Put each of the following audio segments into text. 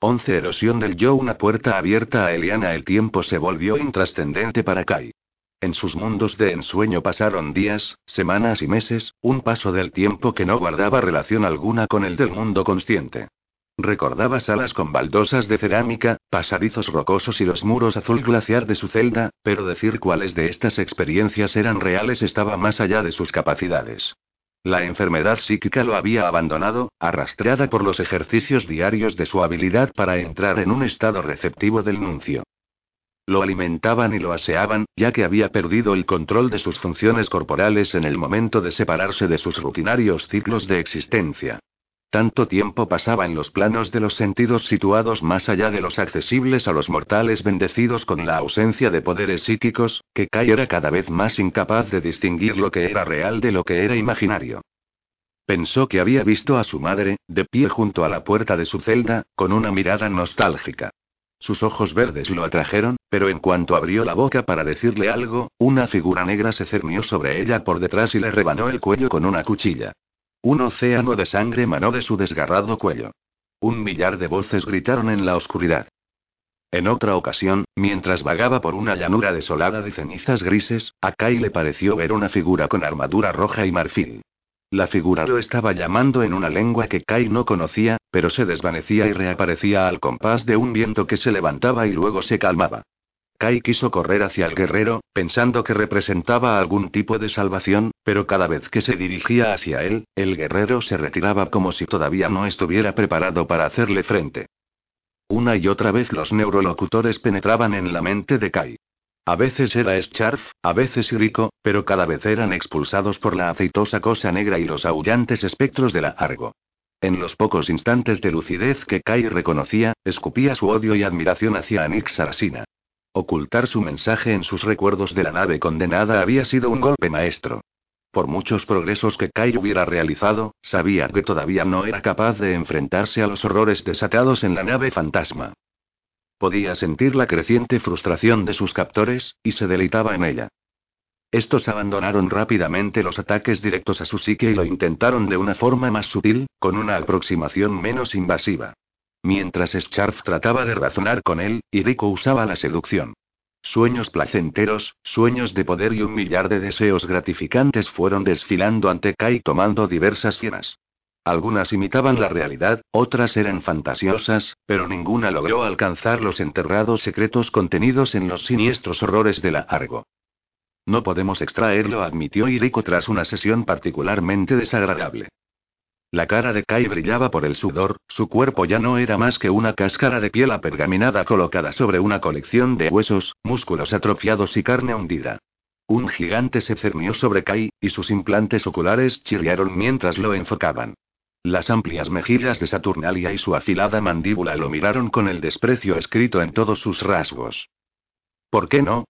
11 Erosión del yo Una puerta abierta a Eliana El tiempo se volvió intrascendente para Kai. En sus mundos de ensueño pasaron días, semanas y meses, un paso del tiempo que no guardaba relación alguna con el del mundo consciente. Recordaba salas con baldosas de cerámica, pasadizos rocosos y los muros azul glaciar de su celda, pero decir cuáles de estas experiencias eran reales estaba más allá de sus capacidades. La enfermedad psíquica lo había abandonado, arrastrada por los ejercicios diarios de su habilidad para entrar en un estado receptivo del nuncio. Lo alimentaban y lo aseaban, ya que había perdido el control de sus funciones corporales en el momento de separarse de sus rutinarios ciclos de existencia. Tanto tiempo pasaba en los planos de los sentidos situados más allá de los accesibles a los mortales bendecidos con la ausencia de poderes psíquicos, que Kai era cada vez más incapaz de distinguir lo que era real de lo que era imaginario. Pensó que había visto a su madre, de pie junto a la puerta de su celda, con una mirada nostálgica. Sus ojos verdes lo atrajeron, pero en cuanto abrió la boca para decirle algo, una figura negra se cernió sobre ella por detrás y le rebanó el cuello con una cuchilla. Un océano de sangre manó de su desgarrado cuello. Un millar de voces gritaron en la oscuridad. En otra ocasión, mientras vagaba por una llanura desolada de cenizas grises, a Kai le pareció ver una figura con armadura roja y marfil. La figura lo estaba llamando en una lengua que Kai no conocía, pero se desvanecía y reaparecía al compás de un viento que se levantaba y luego se calmaba. Kai quiso correr hacia el guerrero, pensando que representaba algún tipo de salvación, pero cada vez que se dirigía hacia él, el guerrero se retiraba como si todavía no estuviera preparado para hacerle frente. Una y otra vez los neurolocutores penetraban en la mente de Kai. A veces era Scharf, a veces Rico, pero cada vez eran expulsados por la aceitosa cosa negra y los aullantes espectros de la Argo. En los pocos instantes de lucidez que Kai reconocía, escupía su odio y admiración hacia Anix. Ocultar su mensaje en sus recuerdos de la nave condenada había sido un golpe maestro. Por muchos progresos que Kai hubiera realizado, sabía que todavía no era capaz de enfrentarse a los horrores desatados en la nave fantasma. Podía sentir la creciente frustración de sus captores, y se deleitaba en ella. Estos abandonaron rápidamente los ataques directos a su psique y lo intentaron de una forma más sutil, con una aproximación menos invasiva. Mientras Scharf trataba de razonar con él, Rico usaba la seducción. Sueños placenteros, sueños de poder y un millar de deseos gratificantes fueron desfilando ante Kai tomando diversas cienas. Algunas imitaban la realidad, otras eran fantasiosas, pero ninguna logró alcanzar los enterrados secretos contenidos en los siniestros horrores de la Argo. No podemos extraerlo, admitió Iriko tras una sesión particularmente desagradable. La cara de Kai brillaba por el sudor, su cuerpo ya no era más que una cáscara de piel apergaminada colocada sobre una colección de huesos, músculos atrofiados y carne hundida. Un gigante se cernió sobre Kai, y sus implantes oculares chirriaron mientras lo enfocaban. Las amplias mejillas de Saturnalia y su afilada mandíbula lo miraron con el desprecio escrito en todos sus rasgos. ¿Por qué no?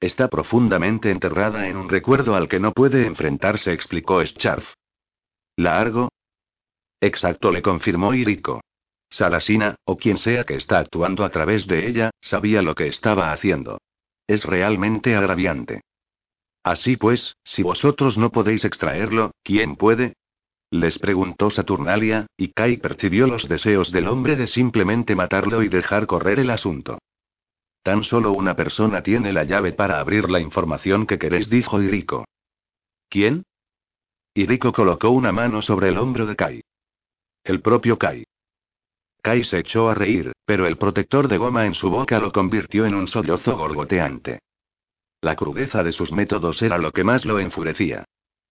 Está profundamente enterrada en un recuerdo al que no puede enfrentarse, explicó Scharf. ¿Largo? Exacto, le confirmó Iriko. Salasina, o quien sea que está actuando a través de ella, sabía lo que estaba haciendo. Es realmente agraviante. Así pues, si vosotros no podéis extraerlo, ¿quién puede? Les preguntó Saturnalia, y Kai percibió los deseos del hombre de simplemente matarlo y dejar correr el asunto. Tan solo una persona tiene la llave para abrir la información que queréis, dijo Iriko. ¿Quién? Iriko colocó una mano sobre el hombro de Kai. El propio Kai. Kai se echó a reír, pero el protector de goma en su boca lo convirtió en un sollozo gorgoteante. La crudeza de sus métodos era lo que más lo enfurecía.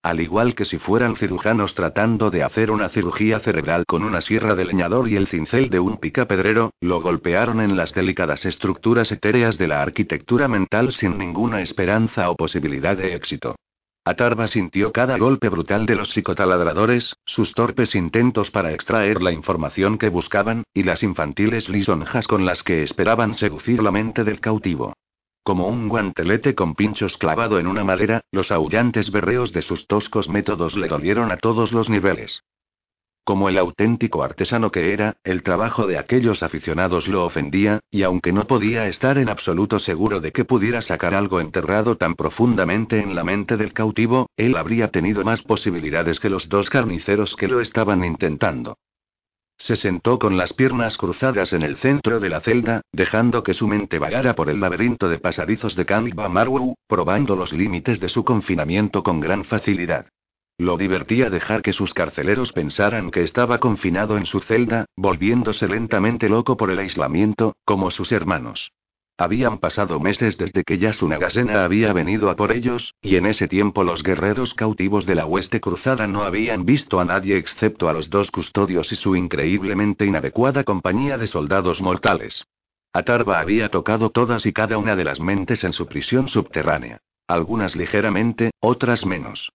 Al igual que si fueran cirujanos tratando de hacer una cirugía cerebral con una sierra de leñador y el cincel de un picapedrero, lo golpearon en las delicadas estructuras etéreas de la arquitectura mental sin ninguna esperanza o posibilidad de éxito. Atarva sintió cada golpe brutal de los psicotaladradores, sus torpes intentos para extraer la información que buscaban, y las infantiles lisonjas con las que esperaban seducir la mente del cautivo. Como un guantelete con pinchos clavado en una madera, los aullantes berreos de sus toscos métodos le dolieron a todos los niveles. Como el auténtico artesano que era, el trabajo de aquellos aficionados lo ofendía, y aunque no podía estar en absoluto seguro de que pudiera sacar algo enterrado tan profundamente en la mente del cautivo, él habría tenido más posibilidades que los dos carniceros que lo estaban intentando. Se sentó con las piernas cruzadas en el centro de la celda, dejando que su mente vagara por el laberinto de pasadizos de Kanba Marwu, probando los límites de su confinamiento con gran facilidad. Lo divertía dejar que sus carceleros pensaran que estaba confinado en su celda, volviéndose lentamente loco por el aislamiento, como sus hermanos. Habían pasado meses desde que Yasunagasena había venido a por ellos, y en ese tiempo los guerreros cautivos de la hueste cruzada no habían visto a nadie excepto a los dos custodios y su increíblemente inadecuada compañía de soldados mortales. Atarva había tocado todas y cada una de las mentes en su prisión subterránea. Algunas ligeramente, otras menos.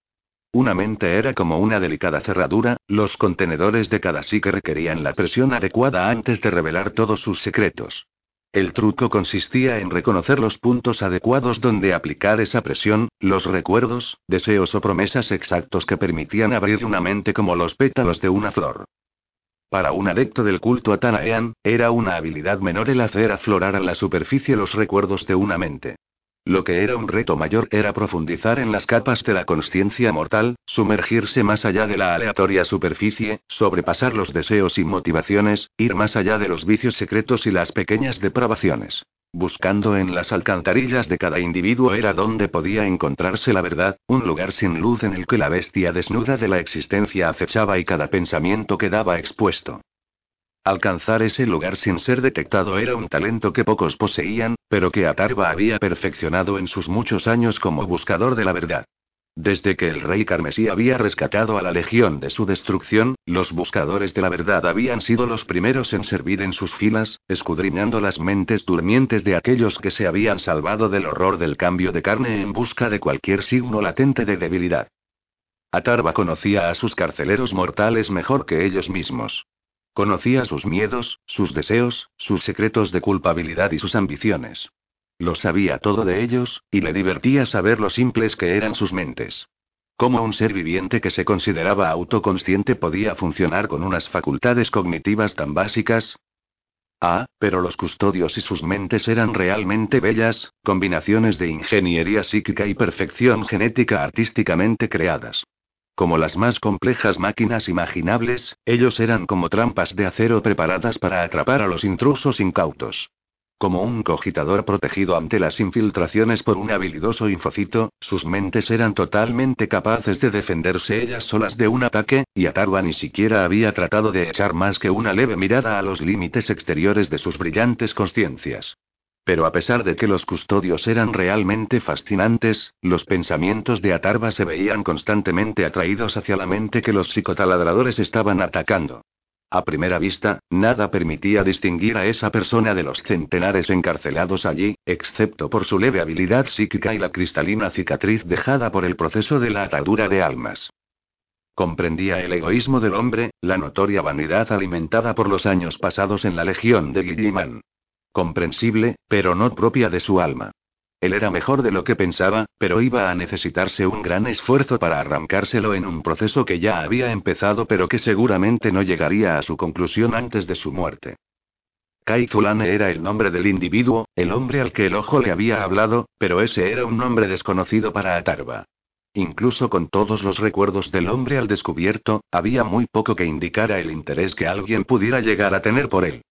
Una mente era como una delicada cerradura, los contenedores de cada psique requerían la presión adecuada antes de revelar todos sus secretos. El truco consistía en reconocer los puntos adecuados donde aplicar esa presión, los recuerdos, deseos o promesas exactos que permitían abrir una mente como los pétalos de una flor. Para un adepto del culto a era una habilidad menor el hacer aflorar a la superficie los recuerdos de una mente. Lo que era un reto mayor era profundizar en las capas de la conciencia mortal, sumergirse más allá de la aleatoria superficie, sobrepasar los deseos y motivaciones, ir más allá de los vicios secretos y las pequeñas depravaciones. Buscando en las alcantarillas de cada individuo era donde podía encontrarse la verdad, un lugar sin luz en el que la bestia desnuda de la existencia acechaba y cada pensamiento quedaba expuesto. Alcanzar ese lugar sin ser detectado era un talento que pocos poseían, pero que Atarva había perfeccionado en sus muchos años como buscador de la verdad. Desde que el rey carmesí había rescatado a la legión de su destrucción, los buscadores de la verdad habían sido los primeros en servir en sus filas, escudriñando las mentes durmientes de aquellos que se habían salvado del horror del cambio de carne en busca de cualquier signo latente de debilidad. Atarva conocía a sus carceleros mortales mejor que ellos mismos. Conocía sus miedos, sus deseos, sus secretos de culpabilidad y sus ambiciones. Lo sabía todo de ellos, y le divertía saber lo simples que eran sus mentes. ¿Cómo un ser viviente que se consideraba autoconsciente podía funcionar con unas facultades cognitivas tan básicas? Ah, pero los custodios y sus mentes eran realmente bellas, combinaciones de ingeniería psíquica y perfección genética artísticamente creadas. Como las más complejas máquinas imaginables, ellos eran como trampas de acero preparadas para atrapar a los intrusos incautos. Como un cogitador protegido ante las infiltraciones por un habilidoso infocito, sus mentes eran totalmente capaces de defenderse ellas solas de un ataque, y Atarva ni siquiera había tratado de echar más que una leve mirada a los límites exteriores de sus brillantes conciencias. Pero a pesar de que los custodios eran realmente fascinantes, los pensamientos de Atarva se veían constantemente atraídos hacia la mente que los psicotaladradores estaban atacando. A primera vista, nada permitía distinguir a esa persona de los centenares encarcelados allí, excepto por su leve habilidad psíquica y la cristalina cicatriz dejada por el proceso de la atadura de almas. Comprendía el egoísmo del hombre, la notoria vanidad alimentada por los años pasados en la legión de Guilliman. Comprensible, pero no propia de su alma. Él era mejor de lo que pensaba, pero iba a necesitarse un gran esfuerzo para arrancárselo en un proceso que ya había empezado pero que seguramente no llegaría a su conclusión antes de su muerte. Kai Zulane era el nombre del individuo, el hombre al que el ojo le había hablado, pero ese era un nombre desconocido para Atarva. Incluso con todos los recuerdos del hombre al descubierto, había muy poco que indicara el interés que alguien pudiera llegar a tener por él.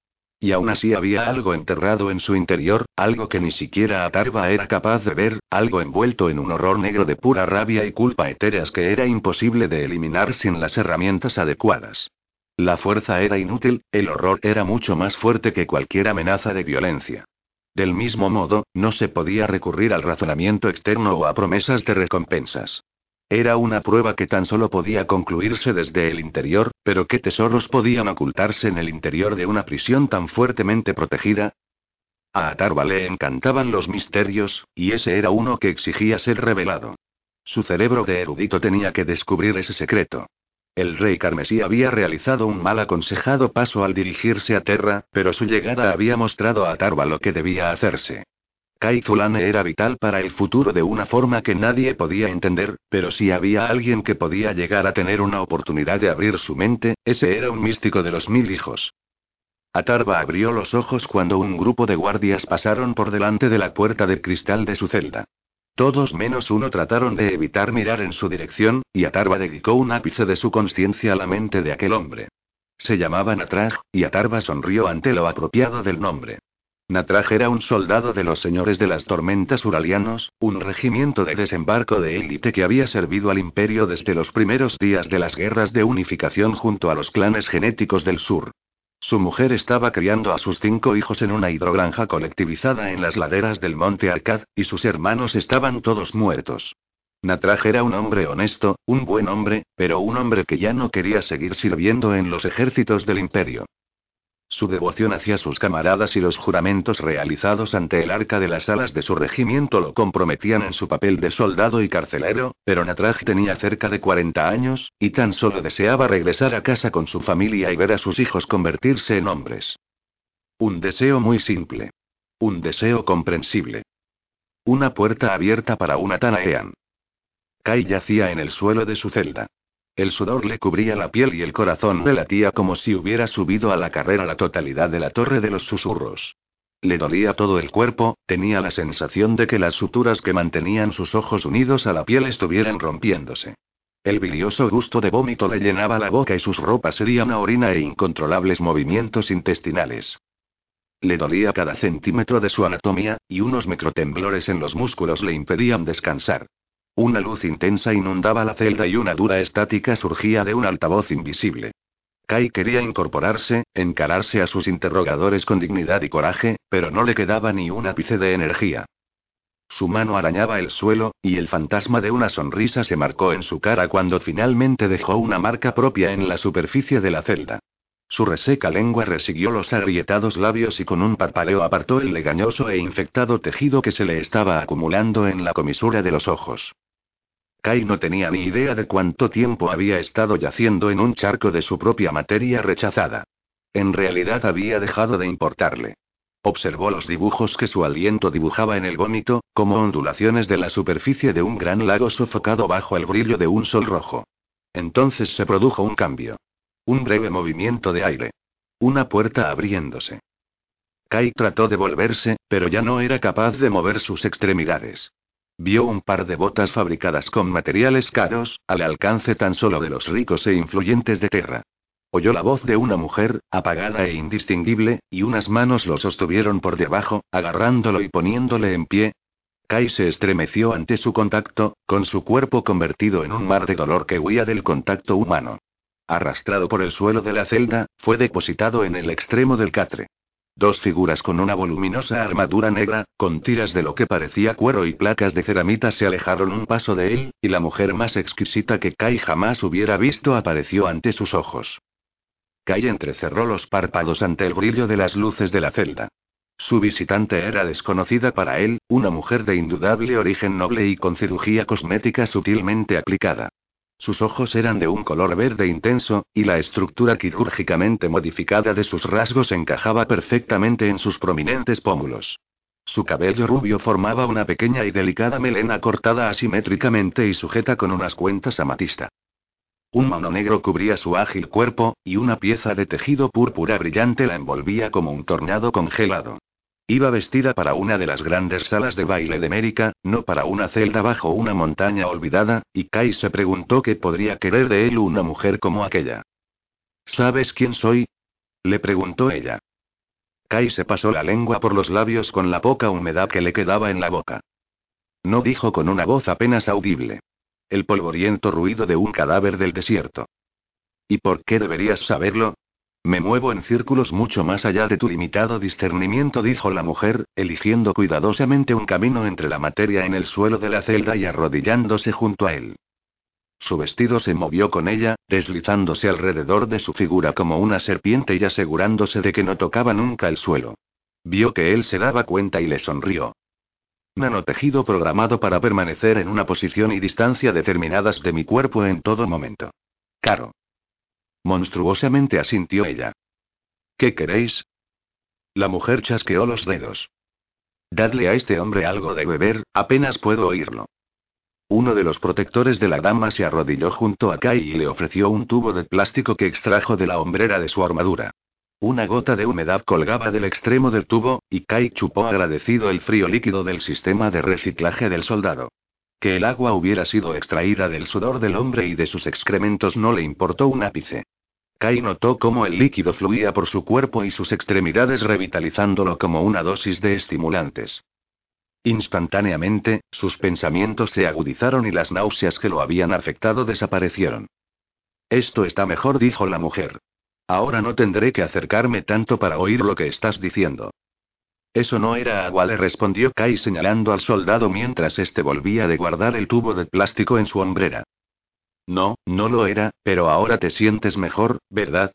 Y aún así había algo enterrado en su interior, algo que ni siquiera Atarva era capaz de ver, algo envuelto en un horror negro de pura rabia y culpa etéreas que era imposible de eliminar sin las herramientas adecuadas. La fuerza era inútil, el horror era mucho más fuerte que cualquier amenaza de violencia. Del mismo modo, no se podía recurrir al razonamiento externo o a promesas de recompensas. Era una prueba que tan solo podía concluirse desde el interior, pero ¿qué tesoros podían ocultarse en el interior de una prisión tan fuertemente protegida? A Atarva le encantaban los misterios, y ese era uno que exigía ser revelado. Su cerebro de erudito tenía que descubrir ese secreto. El rey carmesí había realizado un mal aconsejado paso al dirigirse a Terra, pero su llegada había mostrado a Tarva lo que debía hacerse. Kai Zulane era vital para el futuro de una forma que nadie podía entender, pero si había alguien que podía llegar a tener una oportunidad de abrir su mente, ese era un místico de los mil hijos. Atarva abrió los ojos cuando un grupo de guardias pasaron por delante de la puerta de cristal de su celda. Todos menos uno trataron de evitar mirar en su dirección, y Atarva dedicó un ápice de su conciencia a la mente de aquel hombre. Se llamaba Natraj, y Atarva sonrió ante lo apropiado del nombre. Natraj era un soldado de los señores de las tormentas uralianos, un regimiento de desembarco de élite que había servido al imperio desde los primeros días de las guerras de unificación junto a los clanes genéticos del sur. Su mujer estaba criando a sus cinco hijos en una hidrogranja colectivizada en las laderas del monte Arcad, y sus hermanos estaban todos muertos. Natraj era un hombre honesto, un buen hombre, pero un hombre que ya no quería seguir sirviendo en los ejércitos del imperio. Su devoción hacia sus camaradas y los juramentos realizados ante el arca de las alas de su regimiento lo comprometían en su papel de soldado y carcelero, pero Natraj tenía cerca de 40 años, y tan solo deseaba regresar a casa con su familia y ver a sus hijos convertirse en hombres. Un deseo muy simple. Un deseo comprensible. Una puerta abierta para una Tanaean. Kai yacía en el suelo de su celda. El sudor le cubría la piel y el corazón le latía como si hubiera subido a la carrera la totalidad de la torre de los susurros. Le dolía todo el cuerpo, tenía la sensación de que las suturas que mantenían sus ojos unidos a la piel estuvieran rompiéndose. El bilioso gusto de vómito le llenaba la boca y sus ropas serían una orina e incontrolables movimientos intestinales. Le dolía cada centímetro de su anatomía, y unos microtemblores en los músculos le impedían descansar. Una luz intensa inundaba la celda y una dura estática surgía de un altavoz invisible. Kai quería incorporarse, encararse a sus interrogadores con dignidad y coraje, pero no le quedaba ni un ápice de energía. Su mano arañaba el suelo, y el fantasma de una sonrisa se marcó en su cara cuando finalmente dejó una marca propia en la superficie de la celda. Su reseca lengua resiguió los agrietados labios y con un parpaleo apartó el legañoso e infectado tejido que se le estaba acumulando en la comisura de los ojos. Kai no tenía ni idea de cuánto tiempo había estado yaciendo en un charco de su propia materia rechazada. En realidad había dejado de importarle. Observó los dibujos que su aliento dibujaba en el vómito, como ondulaciones de la superficie de un gran lago sofocado bajo el brillo de un sol rojo. Entonces se produjo un cambio. Un breve movimiento de aire. Una puerta abriéndose. Kai trató de volverse, pero ya no era capaz de mover sus extremidades. Vio un par de botas fabricadas con materiales caros, al alcance tan solo de los ricos e influyentes de Terra. Oyó la voz de una mujer, apagada e indistinguible, y unas manos lo sostuvieron por debajo, agarrándolo y poniéndole en pie. Kai se estremeció ante su contacto, con su cuerpo convertido en un mar de dolor que huía del contacto humano. Arrastrado por el suelo de la celda, fue depositado en el extremo del catre. Dos figuras con una voluminosa armadura negra, con tiras de lo que parecía cuero y placas de ceramita se alejaron un paso de él, y la mujer más exquisita que Kai jamás hubiera visto apareció ante sus ojos. Kai entrecerró los párpados ante el brillo de las luces de la celda. Su visitante era desconocida para él, una mujer de indudable origen noble y con cirugía cosmética sutilmente aplicada. Sus ojos eran de un color verde intenso, y la estructura quirúrgicamente modificada de sus rasgos encajaba perfectamente en sus prominentes pómulos. Su cabello rubio formaba una pequeña y delicada melena cortada asimétricamente y sujeta con unas cuentas amatista. Un mano negro cubría su ágil cuerpo, y una pieza de tejido púrpura brillante la envolvía como un tornado congelado. Iba vestida para una de las grandes salas de baile de América, no para una celda bajo una montaña olvidada, y Kai se preguntó qué podría querer de él una mujer como aquella. ¿Sabes quién soy? le preguntó ella. Kai se pasó la lengua por los labios con la poca humedad que le quedaba en la boca. No dijo con una voz apenas audible. El polvoriento ruido de un cadáver del desierto. ¿Y por qué deberías saberlo? Me muevo en círculos mucho más allá de tu limitado discernimiento, dijo la mujer, eligiendo cuidadosamente un camino entre la materia en el suelo de la celda y arrodillándose junto a él. Su vestido se movió con ella, deslizándose alrededor de su figura como una serpiente y asegurándose de que no tocaba nunca el suelo. Vio que él se daba cuenta y le sonrió. Nanotejido programado para permanecer en una posición y distancia determinadas de mi cuerpo en todo momento. Caro. Monstruosamente asintió ella. ¿Qué queréis? La mujer chasqueó los dedos. Dadle a este hombre algo de beber, apenas puedo oírlo. Uno de los protectores de la dama se arrodilló junto a Kai y le ofreció un tubo de plástico que extrajo de la hombrera de su armadura. Una gota de humedad colgaba del extremo del tubo, y Kai chupó agradecido el frío líquido del sistema de reciclaje del soldado. Que el agua hubiera sido extraída del sudor del hombre y de sus excrementos no le importó un ápice. Kai notó cómo el líquido fluía por su cuerpo y sus extremidades revitalizándolo como una dosis de estimulantes. Instantáneamente, sus pensamientos se agudizaron y las náuseas que lo habían afectado desaparecieron. Esto está mejor, dijo la mujer. Ahora no tendré que acercarme tanto para oír lo que estás diciendo. Eso no era agua, le respondió Kai señalando al soldado mientras éste volvía de guardar el tubo de plástico en su hombrera. No, no lo era, pero ahora te sientes mejor, ¿verdad?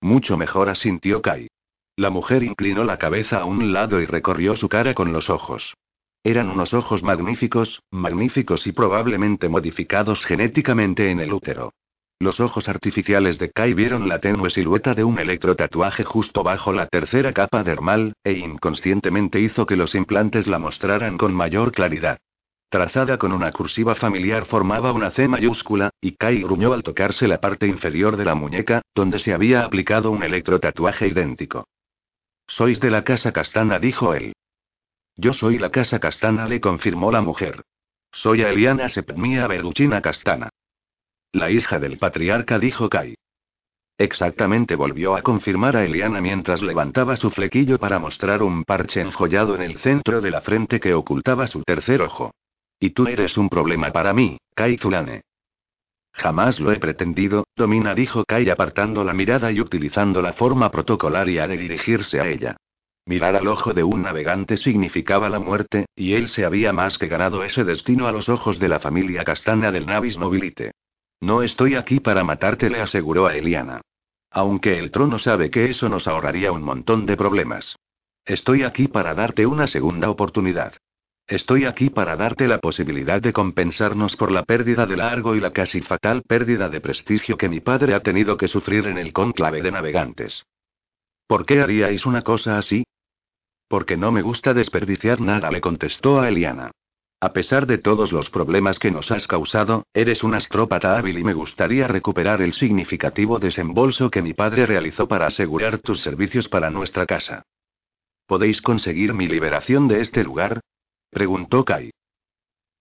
Mucho mejor, asintió Kai. La mujer inclinó la cabeza a un lado y recorrió su cara con los ojos. Eran unos ojos magníficos, magníficos y probablemente modificados genéticamente en el útero. Los ojos artificiales de Kai vieron la tenue silueta de un electrotatuaje justo bajo la tercera capa dermal, e inconscientemente hizo que los implantes la mostraran con mayor claridad. Trazada con una cursiva familiar formaba una C mayúscula, y Kai gruñó al tocarse la parte inferior de la muñeca, donde se había aplicado un electrotatuaje idéntico. Sois de la casa Castana, dijo él. Yo soy la casa Castana, le confirmó la mujer. Soy Eliana Sepmia Berluchina Castana. La hija del patriarca dijo Kai. Exactamente volvió a confirmar a Eliana mientras levantaba su flequillo para mostrar un parche enjollado en el centro de la frente que ocultaba su tercer ojo. Y tú eres un problema para mí, Kai Zulane. Jamás lo he pretendido, Domina dijo Kai apartando la mirada y utilizando la forma protocolaria de dirigirse a ella. Mirar al ojo de un navegante significaba la muerte, y él se había más que ganado ese destino a los ojos de la familia castana del Navis Nobilite. No estoy aquí para matarte, le aseguró a Eliana. Aunque el trono sabe que eso nos ahorraría un montón de problemas. Estoy aquí para darte una segunda oportunidad. Estoy aquí para darte la posibilidad de compensarnos por la pérdida de largo y la casi fatal pérdida de prestigio que mi padre ha tenido que sufrir en el cónclave de navegantes. ¿Por qué haríais una cosa así? Porque no me gusta desperdiciar nada, le contestó a Eliana. A pesar de todos los problemas que nos has causado, eres un astrópata hábil y me gustaría recuperar el significativo desembolso que mi padre realizó para asegurar tus servicios para nuestra casa. ¿Podéis conseguir mi liberación de este lugar? Preguntó Kai.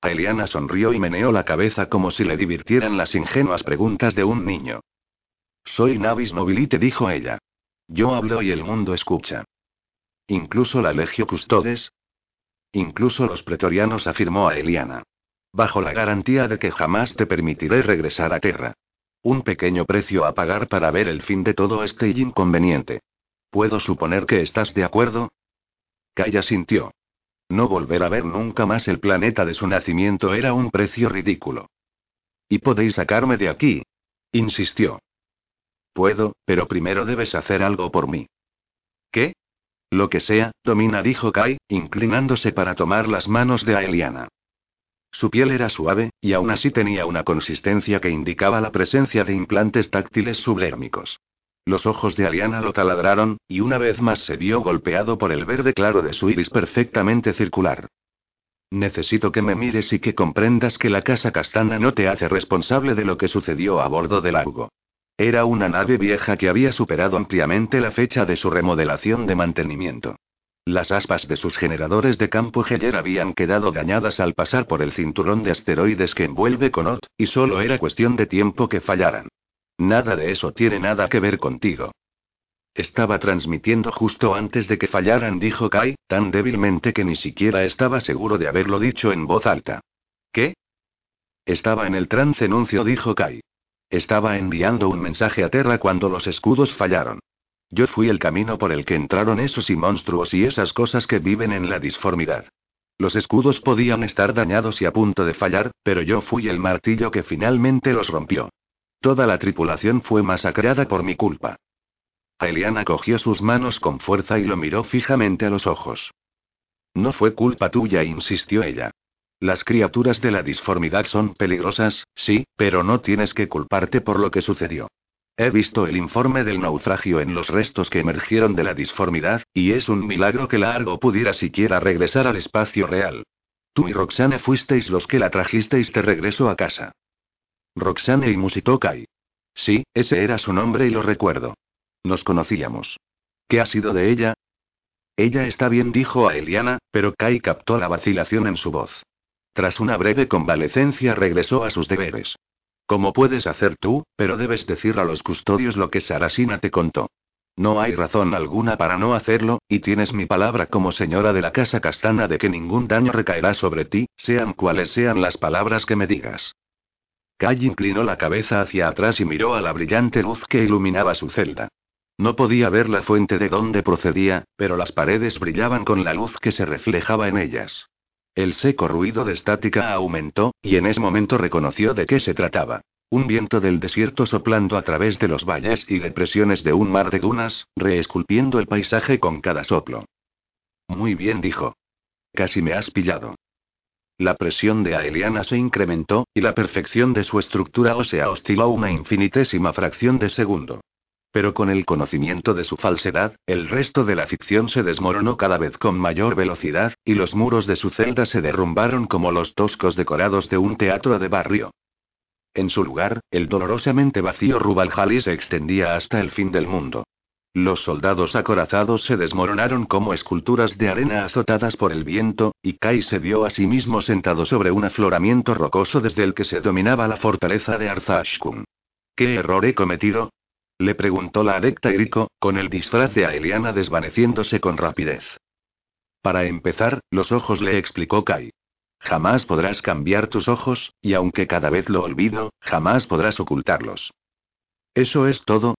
Eliana sonrió y meneó la cabeza como si le divirtieran las ingenuas preguntas de un niño. Soy Navis Nobilite, dijo ella. Yo hablo y el mundo escucha. Incluso la Legio Custodes, Incluso los pretorianos afirmó a Eliana. Bajo la garantía de que jamás te permitiré regresar a tierra. Un pequeño precio a pagar para ver el fin de todo este inconveniente. ¿Puedo suponer que estás de acuerdo? Kaya sintió. No volver a ver nunca más el planeta de su nacimiento era un precio ridículo. ¿Y podéis sacarme de aquí? insistió. Puedo, pero primero debes hacer algo por mí. ¿Qué? Lo que sea, domina, dijo Kai, inclinándose para tomar las manos de Aeliana. Su piel era suave, y aún así tenía una consistencia que indicaba la presencia de implantes táctiles sublérmicos. Los ojos de Aliana lo taladraron, y una vez más se vio golpeado por el verde claro de su iris perfectamente circular. Necesito que me mires y que comprendas que la casa castana no te hace responsable de lo que sucedió a bordo del Augo. Era una nave vieja que había superado ampliamente la fecha de su remodelación de mantenimiento. Las aspas de sus generadores de campo Geller habían quedado dañadas al pasar por el cinturón de asteroides que envuelve Conot, y solo era cuestión de tiempo que fallaran. Nada de eso tiene nada que ver contigo. Estaba transmitiendo justo antes de que fallaran, dijo Kai, tan débilmente que ni siquiera estaba seguro de haberlo dicho en voz alta. ¿Qué? Estaba en el trance anuncio, dijo Kai. Estaba enviando un mensaje a Terra cuando los escudos fallaron. Yo fui el camino por el que entraron esos y monstruos y esas cosas que viven en la disformidad. Los escudos podían estar dañados y a punto de fallar, pero yo fui el martillo que finalmente los rompió. Toda la tripulación fue masacrada por mi culpa. Eliana cogió sus manos con fuerza y lo miró fijamente a los ojos. No fue culpa tuya, insistió ella. Las criaturas de la disformidad son peligrosas, sí, pero no tienes que culparte por lo que sucedió. He visto el informe del naufragio en los restos que emergieron de la disformidad, y es un milagro que la Argo pudiera siquiera regresar al espacio real. Tú y Roxane fuisteis los que la trajisteis de regreso a casa. Roxane y Musitokai. Sí, ese era su nombre y lo recuerdo. Nos conocíamos. ¿Qué ha sido de ella? Ella está bien, dijo a Eliana, pero Kai captó la vacilación en su voz. Tras una breve convalecencia regresó a sus deberes. Como puedes hacer tú, pero debes decir a los custodios lo que Sarasina te contó. No hay razón alguna para no hacerlo, y tienes mi palabra como señora de la casa castana de que ningún daño recaerá sobre ti, sean cuales sean las palabras que me digas. Kai inclinó la cabeza hacia atrás y miró a la brillante luz que iluminaba su celda. No podía ver la fuente de donde procedía, pero las paredes brillaban con la luz que se reflejaba en ellas. El seco ruido de estática aumentó, y en ese momento reconoció de qué se trataba. Un viento del desierto soplando a través de los valles y depresiones de un mar de dunas, reesculpiendo el paisaje con cada soplo. Muy bien, dijo. Casi me has pillado. La presión de Aeliana se incrementó, y la perfección de su estructura ósea osciló una infinitésima fracción de segundo. Pero con el conocimiento de su falsedad, el resto de la ficción se desmoronó cada vez con mayor velocidad, y los muros de su celda se derrumbaron como los toscos decorados de un teatro de barrio. En su lugar, el dolorosamente vacío Rubaljali se extendía hasta el fin del mundo. Los soldados acorazados se desmoronaron como esculturas de arena azotadas por el viento, y Kai se vio a sí mismo sentado sobre un afloramiento rocoso desde el que se dominaba la fortaleza de Arzashkun. ¿Qué error he cometido? Le preguntó la adecta Iriko, con el disfraz de Aeliana desvaneciéndose con rapidez. Para empezar, los ojos le explicó Kai. Jamás podrás cambiar tus ojos, y aunque cada vez lo olvido, jamás podrás ocultarlos. ¿Eso es todo?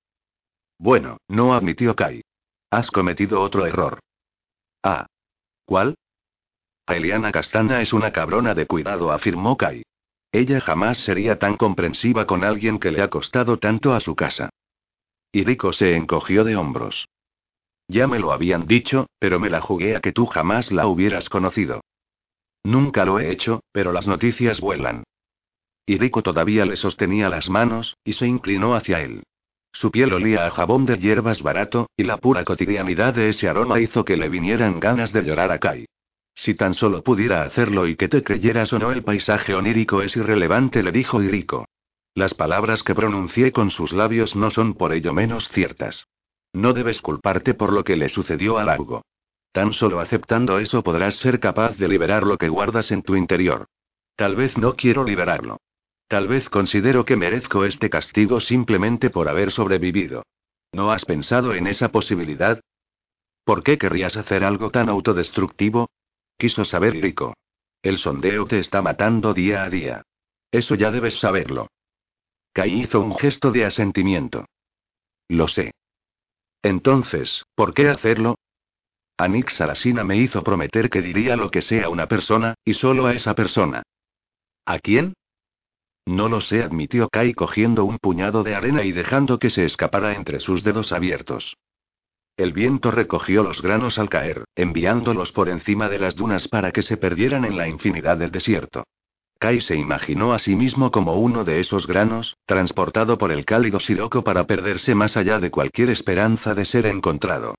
Bueno, no admitió Kai. Has cometido otro error. Ah. ¿Cuál? Aeliana Castana es una cabrona de cuidado, afirmó Kai. Ella jamás sería tan comprensiva con alguien que le ha costado tanto a su casa. Y Rico se encogió de hombros. Ya me lo habían dicho, pero me la jugué a que tú jamás la hubieras conocido. Nunca lo he hecho, pero las noticias vuelan. Y Rico todavía le sostenía las manos, y se inclinó hacia él. Su piel olía a jabón de hierbas barato, y la pura cotidianidad de ese aroma hizo que le vinieran ganas de llorar a Kai. Si tan solo pudiera hacerlo y que te creyeras o no, el paisaje onírico es irrelevante, le dijo Iriko. Las palabras que pronuncié con sus labios no son por ello menos ciertas. No debes culparte por lo que le sucedió a Largo. Tan solo aceptando eso podrás ser capaz de liberar lo que guardas en tu interior. Tal vez no quiero liberarlo. Tal vez considero que merezco este castigo simplemente por haber sobrevivido. ¿No has pensado en esa posibilidad? ¿Por qué querrías hacer algo tan autodestructivo? Quiso saber Rico. El sondeo te está matando día a día. Eso ya debes saberlo. Kai hizo un gesto de asentimiento. Lo sé. Entonces, ¿por qué hacerlo? Anik Sarasina me hizo prometer que diría lo que sea a una persona, y solo a esa persona. ¿A quién? No lo sé, admitió Kai cogiendo un puñado de arena y dejando que se escapara entre sus dedos abiertos. El viento recogió los granos al caer, enviándolos por encima de las dunas para que se perdieran en la infinidad del desierto. Kai se imaginó a sí mismo como uno de esos granos, transportado por el cálido siroco para perderse más allá de cualquier esperanza de ser encontrado.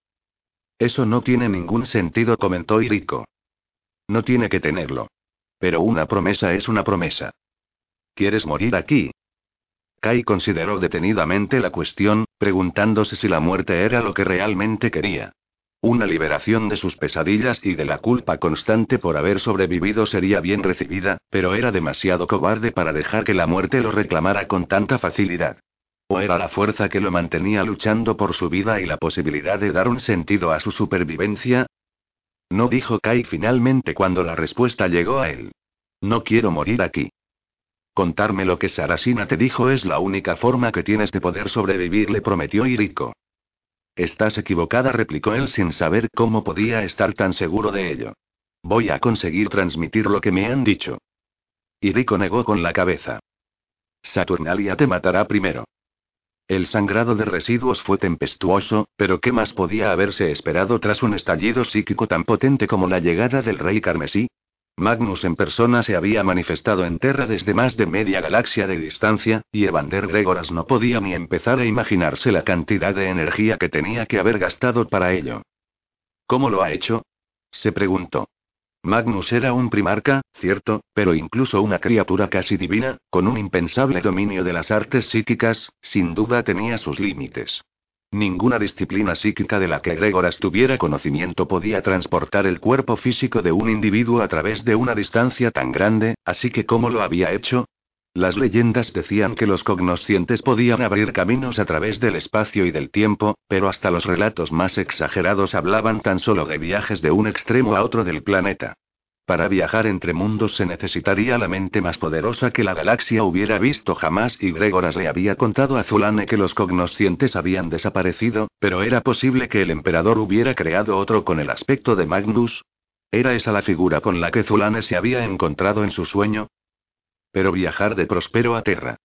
Eso no tiene ningún sentido, comentó Iriko. No tiene que tenerlo. Pero una promesa es una promesa. ¿Quieres morir aquí? Kai consideró detenidamente la cuestión, preguntándose si la muerte era lo que realmente quería. Una liberación de sus pesadillas y de la culpa constante por haber sobrevivido sería bien recibida, pero era demasiado cobarde para dejar que la muerte lo reclamara con tanta facilidad. ¿O era la fuerza que lo mantenía luchando por su vida y la posibilidad de dar un sentido a su supervivencia? No dijo Kai finalmente cuando la respuesta llegó a él. No quiero morir aquí. Contarme lo que Sarasina te dijo es la única forma que tienes de poder sobrevivir, le prometió Iriko. Estás equivocada, replicó él sin saber cómo podía estar tan seguro de ello. Voy a conseguir transmitir lo que me han dicho. Iriko negó con la cabeza. Saturnalia te matará primero. El sangrado de residuos fue tempestuoso, pero ¿qué más podía haberse esperado tras un estallido psíquico tan potente como la llegada del rey carmesí? Magnus en persona se había manifestado en Terra desde más de media galaxia de distancia, y Evander Gregoras no podía ni empezar a imaginarse la cantidad de energía que tenía que haber gastado para ello. ¿Cómo lo ha hecho? se preguntó. Magnus era un primarca, cierto, pero incluso una criatura casi divina, con un impensable dominio de las artes psíquicas, sin duda tenía sus límites. Ninguna disciplina psíquica de la que Gregoras tuviera conocimiento podía transportar el cuerpo físico de un individuo a través de una distancia tan grande, así que ¿cómo lo había hecho? Las leyendas decían que los cognoscientes podían abrir caminos a través del espacio y del tiempo, pero hasta los relatos más exagerados hablaban tan solo de viajes de un extremo a otro del planeta. Para viajar entre mundos se necesitaría la mente más poderosa que la galaxia hubiera visto jamás y Gregoras le había contado a Zulane que los cognoscientes habían desaparecido, pero era posible que el emperador hubiera creado otro con el aspecto de Magnus. ¿Era esa la figura con la que Zulane se había encontrado en su sueño? Pero viajar de Prospero a Terra.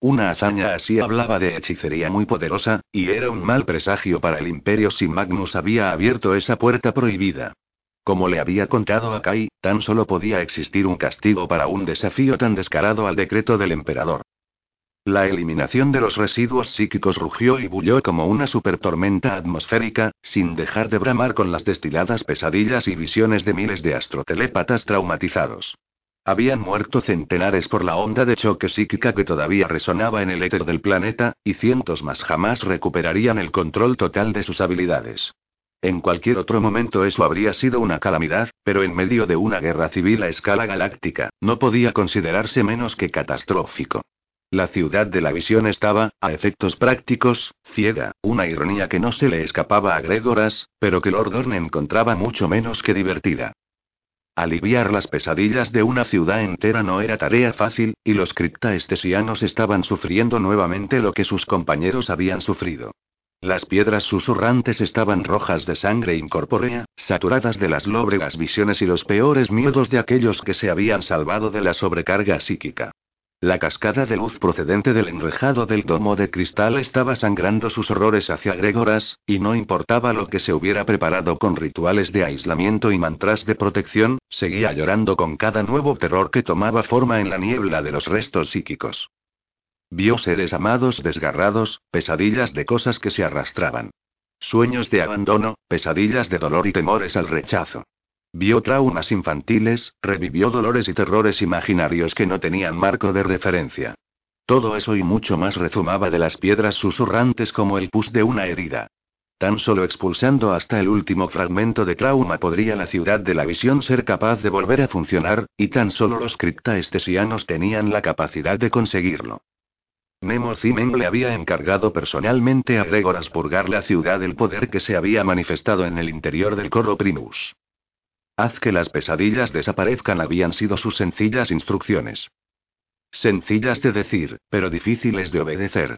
Una hazaña así hablaba de hechicería muy poderosa, y era un mal presagio para el imperio si Magnus había abierto esa puerta prohibida. Como le había contado a Kai, tan solo podía existir un castigo para un desafío tan descarado al decreto del emperador. La eliminación de los residuos psíquicos rugió y bulló como una supertormenta atmosférica, sin dejar de bramar con las destiladas pesadillas y visiones de miles de astrotelépatas traumatizados. Habían muerto centenares por la onda de choque psíquica que todavía resonaba en el éter del planeta, y cientos más jamás recuperarían el control total de sus habilidades. En cualquier otro momento eso habría sido una calamidad, pero en medio de una guerra civil a escala galáctica, no podía considerarse menos que catastrófico. La ciudad de la visión estaba, a efectos prácticos, ciega, una ironía que no se le escapaba a Gregoras, pero que Lord Orne encontraba mucho menos que divertida. Aliviar las pesadillas de una ciudad entera no era tarea fácil, y los criptaestesianos estaban sufriendo nuevamente lo que sus compañeros habían sufrido. Las piedras susurrantes estaban rojas de sangre incorpórea, saturadas de las lóbregas visiones y los peores miedos de aquellos que se habían salvado de la sobrecarga psíquica. La cascada de luz procedente del enrejado del domo de cristal estaba sangrando sus horrores hacia Gregoras, y no importaba lo que se hubiera preparado con rituales de aislamiento y mantras de protección, seguía llorando con cada nuevo terror que tomaba forma en la niebla de los restos psíquicos. Vio seres amados desgarrados, pesadillas de cosas que se arrastraban. Sueños de abandono, pesadillas de dolor y temores al rechazo. Vio traumas infantiles, revivió dolores y terrores imaginarios que no tenían marco de referencia. Todo eso y mucho más rezumaba de las piedras susurrantes como el pus de una herida. Tan solo expulsando hasta el último fragmento de trauma podría la ciudad de la visión ser capaz de volver a funcionar, y tan solo los criptaestesianos tenían la capacidad de conseguirlo. Nemo Zimen le había encargado personalmente a Gregoras purgar la ciudad del poder que se había manifestado en el interior del Corro Primus. Haz que las pesadillas desaparezcan habían sido sus sencillas instrucciones. Sencillas de decir, pero difíciles de obedecer.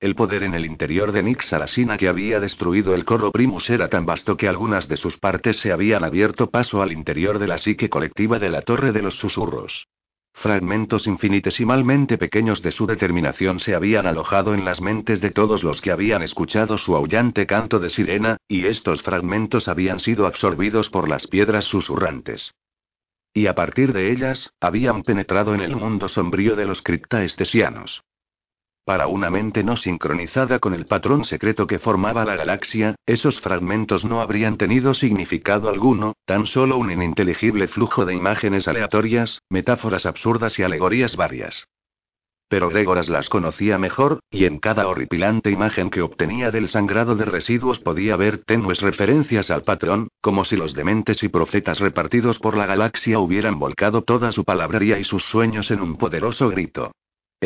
El poder en el interior de Nix Salasina que había destruido el Corro Primus era tan vasto que algunas de sus partes se habían abierto paso al interior de la psique colectiva de la Torre de los Susurros. Fragmentos infinitesimalmente pequeños de su determinación se habían alojado en las mentes de todos los que habían escuchado su aullante canto de sirena, y estos fragmentos habían sido absorbidos por las piedras susurrantes. Y a partir de ellas, habían penetrado en el mundo sombrío de los criptaestesianos. Para una mente no sincronizada con el patrón secreto que formaba la galaxia, esos fragmentos no habrían tenido significado alguno, tan solo un ininteligible flujo de imágenes aleatorias, metáforas absurdas y alegorías varias. Pero Gregoras las conocía mejor, y en cada horripilante imagen que obtenía del sangrado de residuos podía ver tenues referencias al patrón, como si los dementes y profetas repartidos por la galaxia hubieran volcado toda su palabrería y sus sueños en un poderoso grito.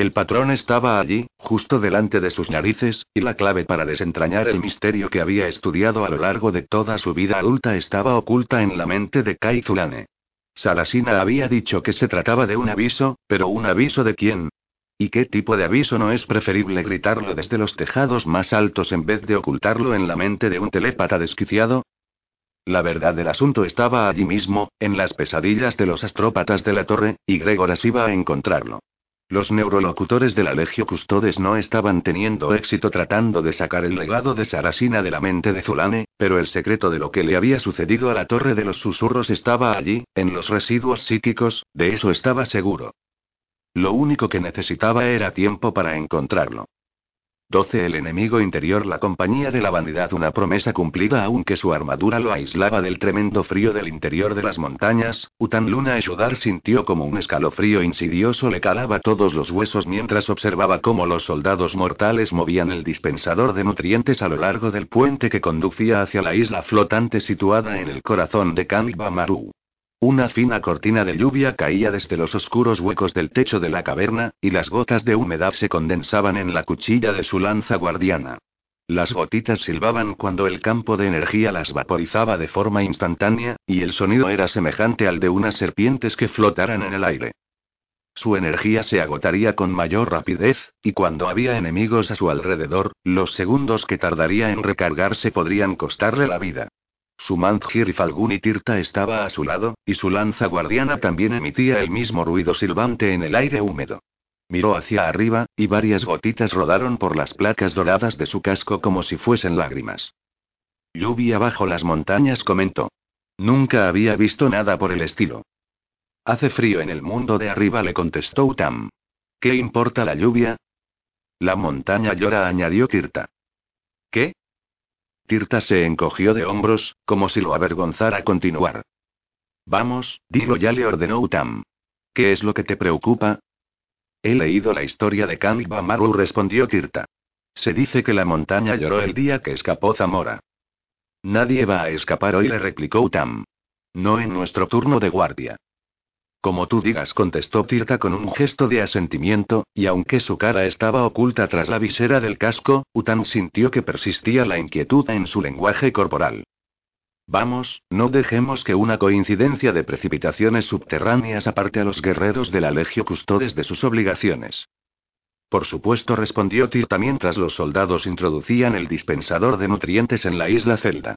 El patrón estaba allí, justo delante de sus narices, y la clave para desentrañar el misterio que había estudiado a lo largo de toda su vida adulta estaba oculta en la mente de Kai Zulane. Salasina había dicho que se trataba de un aviso, pero ¿un aviso de quién? ¿Y qué tipo de aviso no es preferible gritarlo desde los tejados más altos en vez de ocultarlo en la mente de un telépata desquiciado? La verdad del asunto estaba allí mismo, en las pesadillas de los astrópatas de la torre, y Gregoras iba a encontrarlo. Los neurolocutores de la Legio Custodes no estaban teniendo éxito tratando de sacar el legado de Sarasina de la mente de Zulane, pero el secreto de lo que le había sucedido a la Torre de los Susurros estaba allí, en los residuos psíquicos, de eso estaba seguro. Lo único que necesitaba era tiempo para encontrarlo. 12. El enemigo interior, la compañía de la vanidad, una promesa cumplida aunque su armadura lo aislaba del tremendo frío del interior de las montañas. Utan Luna Eshudar sintió como un escalofrío insidioso le calaba todos los huesos mientras observaba cómo los soldados mortales movían el dispensador de nutrientes a lo largo del puente que conducía hacia la isla flotante situada en el corazón de Kanba Maru. Una fina cortina de lluvia caía desde los oscuros huecos del techo de la caverna, y las gotas de humedad se condensaban en la cuchilla de su lanza guardiana. Las gotitas silbaban cuando el campo de energía las vaporizaba de forma instantánea, y el sonido era semejante al de unas serpientes que flotaran en el aire. Su energía se agotaría con mayor rapidez, y cuando había enemigos a su alrededor, los segundos que tardaría en recargarse podrían costarle la vida. Su Manthir y Falguni Tirta estaba a su lado, y su lanza guardiana también emitía el mismo ruido silbante en el aire húmedo. Miró hacia arriba, y varias gotitas rodaron por las placas doradas de su casco como si fuesen lágrimas. Lluvia bajo las montañas comentó. Nunca había visto nada por el estilo. Hace frío en el mundo de arriba, le contestó Utam. ¿Qué importa la lluvia? La montaña llora, añadió Tirta. ¿Qué? Tirta se encogió de hombros, como si lo avergonzara continuar. Vamos, dilo ya le ordenó Utam. ¿Qué es lo que te preocupa? He leído la historia de Kanba Maru, respondió Tirta. Se dice que la montaña lloró el día que escapó Zamora. Nadie va a escapar hoy, le replicó Utam. No en nuestro turno de guardia. Como tú digas, contestó Tirta con un gesto de asentimiento, y aunque su cara estaba oculta tras la visera del casco, Utan sintió que persistía la inquietud en su lenguaje corporal. Vamos, no dejemos que una coincidencia de precipitaciones subterráneas aparte a los guerreros de la Legio Custodes de sus obligaciones. Por supuesto, respondió Tirta mientras los soldados introducían el dispensador de nutrientes en la isla Celda.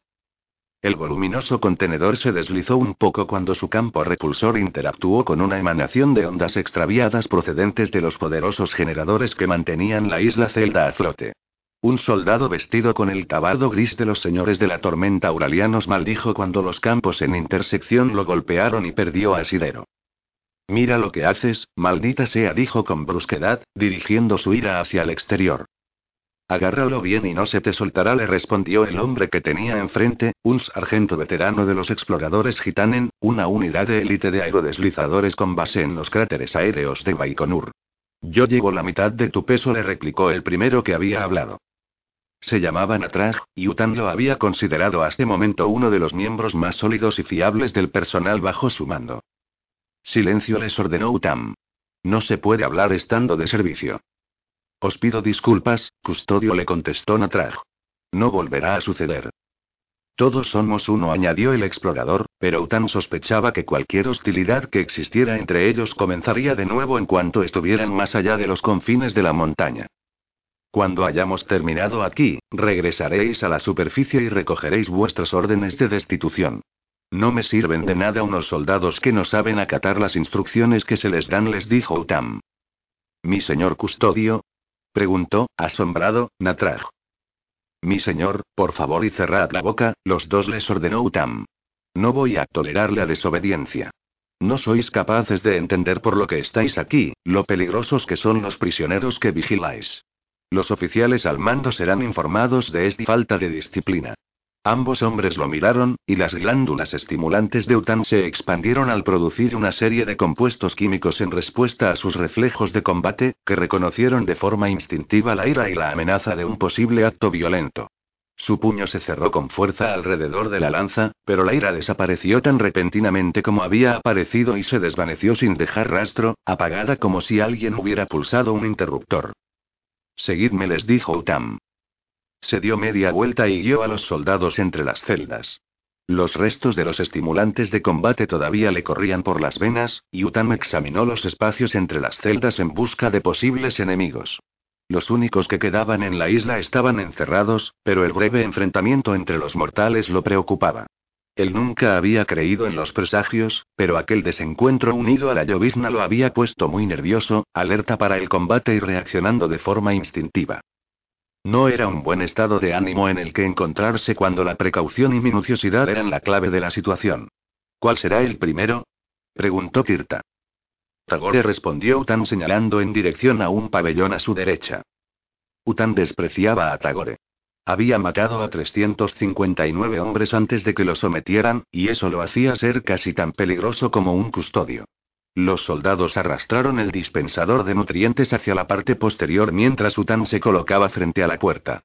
El voluminoso contenedor se deslizó un poco cuando su campo repulsor interactuó con una emanación de ondas extraviadas procedentes de los poderosos generadores que mantenían la isla Zelda a flote. Un soldado vestido con el tabardo gris de los señores de la tormenta auralianos maldijo cuando los campos en intersección lo golpearon y perdió asidero. Mira lo que haces, maldita sea, dijo con brusquedad, dirigiendo su ira hacia el exterior. Agárralo bien y no se te soltará, le respondió el hombre que tenía enfrente, un sargento veterano de los exploradores Gitanen, una unidad de élite de aerodeslizadores con base en los cráteres aéreos de Baikonur. Yo llevo la mitad de tu peso, le replicó el primero que había hablado. Se llamaba Natraj, y Utan lo había considerado hasta momento uno de los miembros más sólidos y fiables del personal bajo su mando. Silencio les ordenó Utam. No se puede hablar estando de servicio. Os pido disculpas, custodio le contestó Natraj. No volverá a suceder. Todos somos uno, añadió el explorador, pero Utan sospechaba que cualquier hostilidad que existiera entre ellos comenzaría de nuevo en cuanto estuvieran más allá de los confines de la montaña. Cuando hayamos terminado aquí, regresaréis a la superficie y recogeréis vuestras órdenes de destitución. No me sirven de nada unos soldados que no saben acatar las instrucciones que se les dan, les dijo Utam. Mi señor custodio, Preguntó, asombrado, Natraj. Mi señor, por favor y cerrad la boca, los dos les ordenó Utam. No voy a tolerar la desobediencia. No sois capaces de entender por lo que estáis aquí, lo peligrosos que son los prisioneros que vigiláis. Los oficiales al mando serán informados de esta falta de disciplina. Ambos hombres lo miraron, y las glándulas estimulantes de Utan se expandieron al producir una serie de compuestos químicos en respuesta a sus reflejos de combate, que reconocieron de forma instintiva la ira y la amenaza de un posible acto violento. Su puño se cerró con fuerza alrededor de la lanza, pero la ira desapareció tan repentinamente como había aparecido y se desvaneció sin dejar rastro, apagada como si alguien hubiera pulsado un interruptor. Seguidme, les dijo Utam. Se dio media vuelta y guió a los soldados entre las celdas. Los restos de los estimulantes de combate todavía le corrían por las venas, y Utam examinó los espacios entre las celdas en busca de posibles enemigos. Los únicos que quedaban en la isla estaban encerrados, pero el breve enfrentamiento entre los mortales lo preocupaba. Él nunca había creído en los presagios, pero aquel desencuentro unido a la llovizna lo había puesto muy nervioso, alerta para el combate y reaccionando de forma instintiva. No era un buen estado de ánimo en el que encontrarse cuando la precaución y minuciosidad eran la clave de la situación. ¿Cuál será el primero? preguntó Kirta. Tagore respondió Utan señalando en dirección a un pabellón a su derecha. Utan despreciaba a Tagore. Había matado a 359 hombres antes de que lo sometieran, y eso lo hacía ser casi tan peligroso como un custodio. Los soldados arrastraron el dispensador de nutrientes hacia la parte posterior mientras Utan se colocaba frente a la puerta.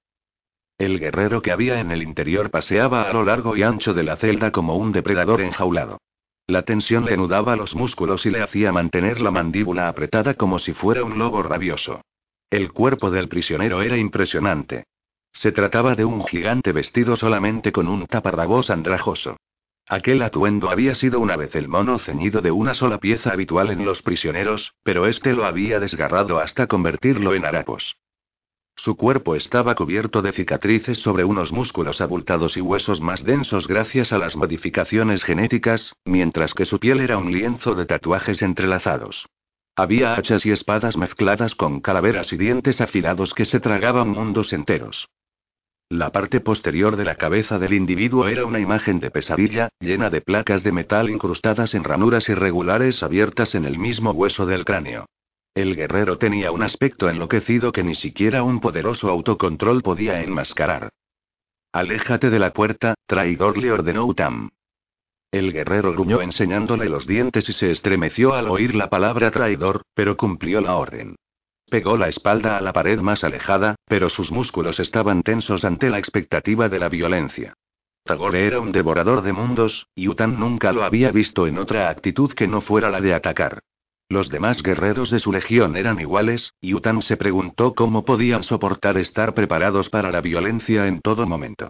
El guerrero que había en el interior paseaba a lo largo y ancho de la celda como un depredador enjaulado. La tensión le nudaba los músculos y le hacía mantener la mandíbula apretada como si fuera un lobo rabioso. El cuerpo del prisionero era impresionante. Se trataba de un gigante vestido solamente con un taparrabos andrajoso. Aquel atuendo había sido una vez el mono ceñido de una sola pieza habitual en los prisioneros, pero este lo había desgarrado hasta convertirlo en harapos. Su cuerpo estaba cubierto de cicatrices sobre unos músculos abultados y huesos más densos gracias a las modificaciones genéticas, mientras que su piel era un lienzo de tatuajes entrelazados. Había hachas y espadas mezcladas con calaveras y dientes afilados que se tragaban mundos enteros. La parte posterior de la cabeza del individuo era una imagen de pesadilla, llena de placas de metal incrustadas en ranuras irregulares abiertas en el mismo hueso del cráneo. El guerrero tenía un aspecto enloquecido que ni siquiera un poderoso autocontrol podía enmascarar. Aléjate de la puerta, traidor, le ordenó Utam. El guerrero gruñó enseñándole los dientes y se estremeció al oír la palabra traidor, pero cumplió la orden. Pegó la espalda a la pared más alejada, pero sus músculos estaban tensos ante la expectativa de la violencia. Tagore era un devorador de mundos, y Utam nunca lo había visto en otra actitud que no fuera la de atacar. Los demás guerreros de su legión eran iguales, y Utan se preguntó cómo podían soportar estar preparados para la violencia en todo momento.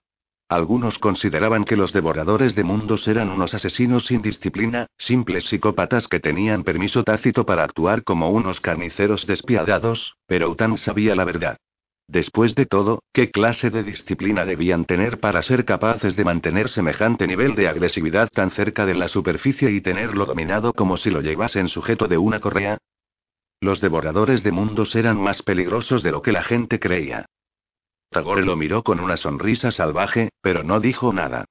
Algunos consideraban que los devoradores de mundos eran unos asesinos sin disciplina, simples psicópatas que tenían permiso tácito para actuar como unos carniceros despiadados, pero Utan sabía la verdad. Después de todo, ¿qué clase de disciplina debían tener para ser capaces de mantener semejante nivel de agresividad tan cerca de la superficie y tenerlo dominado como si lo llevasen sujeto de una correa? Los devoradores de mundos eran más peligrosos de lo que la gente creía. Tagore lo miró con una sonrisa salvaje, pero no dijo nada.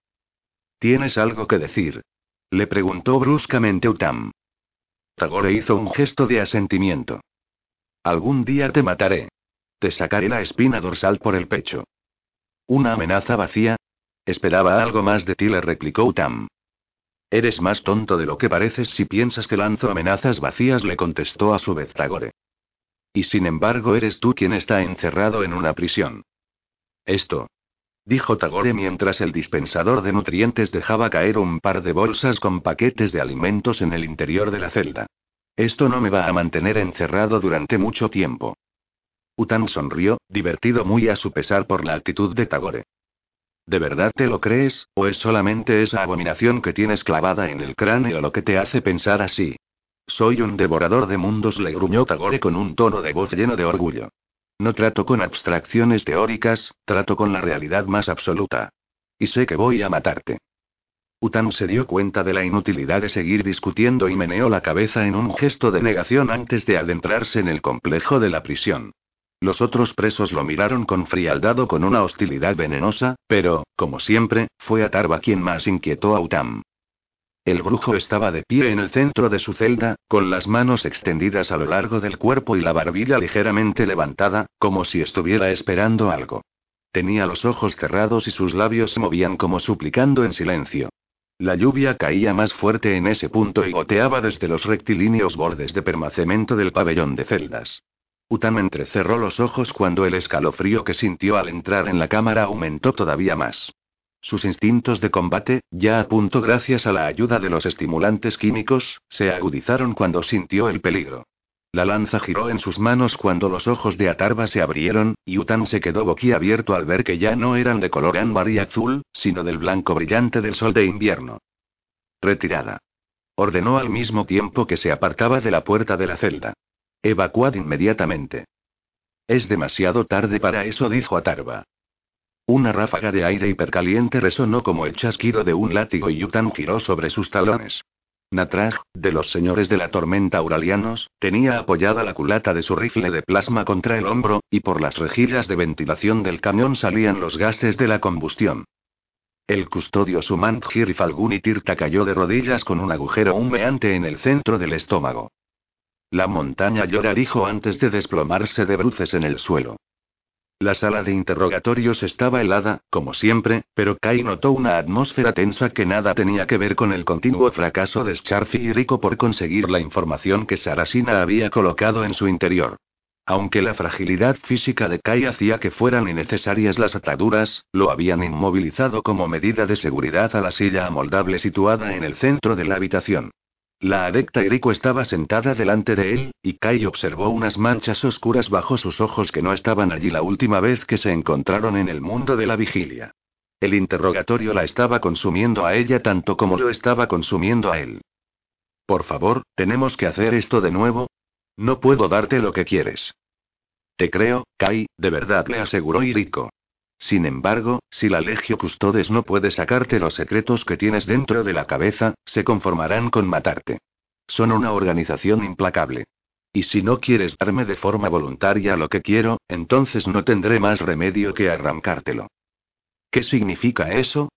¿Tienes algo que decir? Le preguntó bruscamente Utam. Tagore hizo un gesto de asentimiento. Algún día te mataré. Te sacaré la espina dorsal por el pecho. ¿Una amenaza vacía? Esperaba algo más de ti, le replicó Utam. Eres más tonto de lo que pareces si piensas que lanzo amenazas vacías, le contestó a su vez Tagore. Y sin embargo eres tú quien está encerrado en una prisión. Esto. Dijo Tagore mientras el dispensador de nutrientes dejaba caer un par de bolsas con paquetes de alimentos en el interior de la celda. Esto no me va a mantener encerrado durante mucho tiempo. Utan sonrió, divertido muy a su pesar por la actitud de Tagore. ¿De verdad te lo crees, o es solamente esa abominación que tienes clavada en el cráneo lo que te hace pensar así? Soy un devorador de mundos, le gruñó Tagore con un tono de voz lleno de orgullo. No trato con abstracciones teóricas, trato con la realidad más absoluta. Y sé que voy a matarte. Utan se dio cuenta de la inutilidad de seguir discutiendo y meneó la cabeza en un gesto de negación antes de adentrarse en el complejo de la prisión. Los otros presos lo miraron con frialdad o con una hostilidad venenosa, pero, como siempre, fue Atarba quien más inquietó a Utam. El brujo estaba de pie en el centro de su celda, con las manos extendidas a lo largo del cuerpo y la barbilla ligeramente levantada, como si estuviera esperando algo. Tenía los ojos cerrados y sus labios se movían como suplicando en silencio. La lluvia caía más fuerte en ese punto y goteaba desde los rectilíneos bordes de permacemento del pabellón de celdas. Utam entrecerró los ojos cuando el escalofrío que sintió al entrar en la cámara aumentó todavía más. Sus instintos de combate, ya a punto gracias a la ayuda de los estimulantes químicos, se agudizaron cuando sintió el peligro. La lanza giró en sus manos cuando los ojos de Atarba se abrieron, y Utan se quedó boquiabierto al ver que ya no eran de color ámbar y azul, sino del blanco brillante del sol de invierno. Retirada. Ordenó al mismo tiempo que se apartaba de la puerta de la celda. Evacuad inmediatamente. Es demasiado tarde para eso, dijo Atarba. Una ráfaga de aire hipercaliente resonó como el chasquido de un látigo y Yutan giró sobre sus talones. Natraj, de los señores de la tormenta auralianos, tenía apoyada la culata de su rifle de plasma contra el hombro, y por las rejillas de ventilación del camión salían los gases de la combustión. El custodio Sumant Falguni Tirta cayó de rodillas con un agujero humeante en el centro del estómago. La montaña llora, dijo antes de desplomarse de bruces en el suelo. La sala de interrogatorios estaba helada, como siempre, pero Kai notó una atmósfera tensa que nada tenía que ver con el continuo fracaso de Scharfi y Rico por conseguir la información que Sarasina había colocado en su interior. Aunque la fragilidad física de Kai hacía que fueran innecesarias las ataduras, lo habían inmovilizado como medida de seguridad a la silla amoldable situada en el centro de la habitación. La adecta Eriko estaba sentada delante de él, y Kai observó unas manchas oscuras bajo sus ojos que no estaban allí la última vez que se encontraron en el mundo de la vigilia. El interrogatorio la estaba consumiendo a ella tanto como lo estaba consumiendo a él. Por favor, tenemos que hacer esto de nuevo. No puedo darte lo que quieres. Te creo, Kai, de verdad le aseguró Iriko. Sin embargo, si la Legio Custodes no puede sacarte los secretos que tienes dentro de la cabeza, se conformarán con matarte. Son una organización implacable. Y si no quieres darme de forma voluntaria lo que quiero, entonces no tendré más remedio que arrancártelo. ¿Qué significa eso?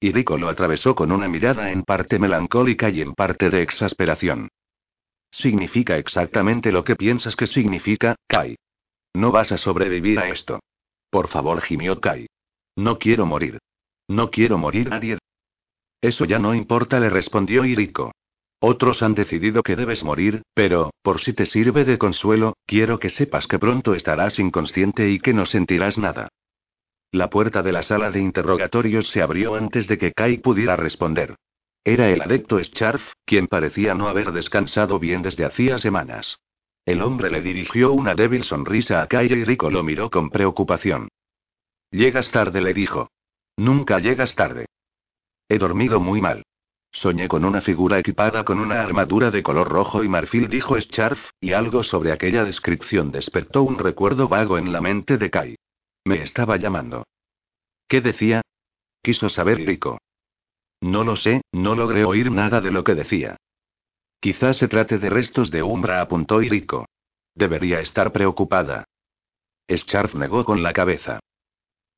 Iriko lo atravesó con una mirada en parte melancólica y en parte de exasperación. Significa exactamente lo que piensas que significa, Kai. No vas a sobrevivir a esto. Por favor, gimió Kai. No quiero morir. No quiero morir nadie. Eso ya no importa, le respondió Iriko. Otros han decidido que debes morir, pero, por si te sirve de consuelo, quiero que sepas que pronto estarás inconsciente y que no sentirás nada. La puerta de la sala de interrogatorios se abrió antes de que Kai pudiera responder. Era el adecto Scharf, quien parecía no haber descansado bien desde hacía semanas. El hombre le dirigió una débil sonrisa a Kai y Rico lo miró con preocupación. Llegas tarde, le dijo. Nunca llegas tarde. He dormido muy mal. Soñé con una figura equipada con una armadura de color rojo y marfil, dijo Scharf, y algo sobre aquella descripción despertó un recuerdo vago en la mente de Kai. Me estaba llamando. ¿Qué decía? Quiso saber Rico. No lo sé, no logré oír nada de lo que decía. Quizás se trate de restos de Umbra, apuntó Iriko. Debería estar preocupada. Scharf negó con la cabeza.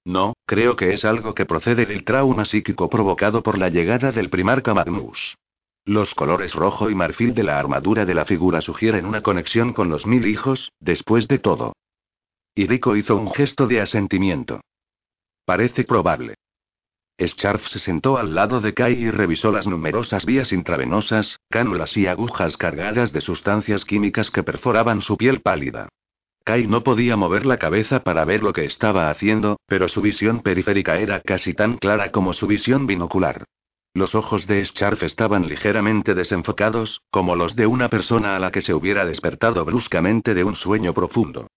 No, creo que es algo que procede del trauma psíquico provocado por la llegada del primarca Magnus. Los colores rojo y marfil de la armadura de la figura sugieren una conexión con los mil hijos, después de todo. Iriko hizo un gesto de asentimiento. Parece probable. Scharf se sentó al lado de Kai y revisó las numerosas vías intravenosas, cánulas y agujas cargadas de sustancias químicas que perforaban su piel pálida. Kai no podía mover la cabeza para ver lo que estaba haciendo, pero su visión periférica era casi tan clara como su visión binocular. Los ojos de Scharf estaban ligeramente desenfocados, como los de una persona a la que se hubiera despertado bruscamente de un sueño profundo.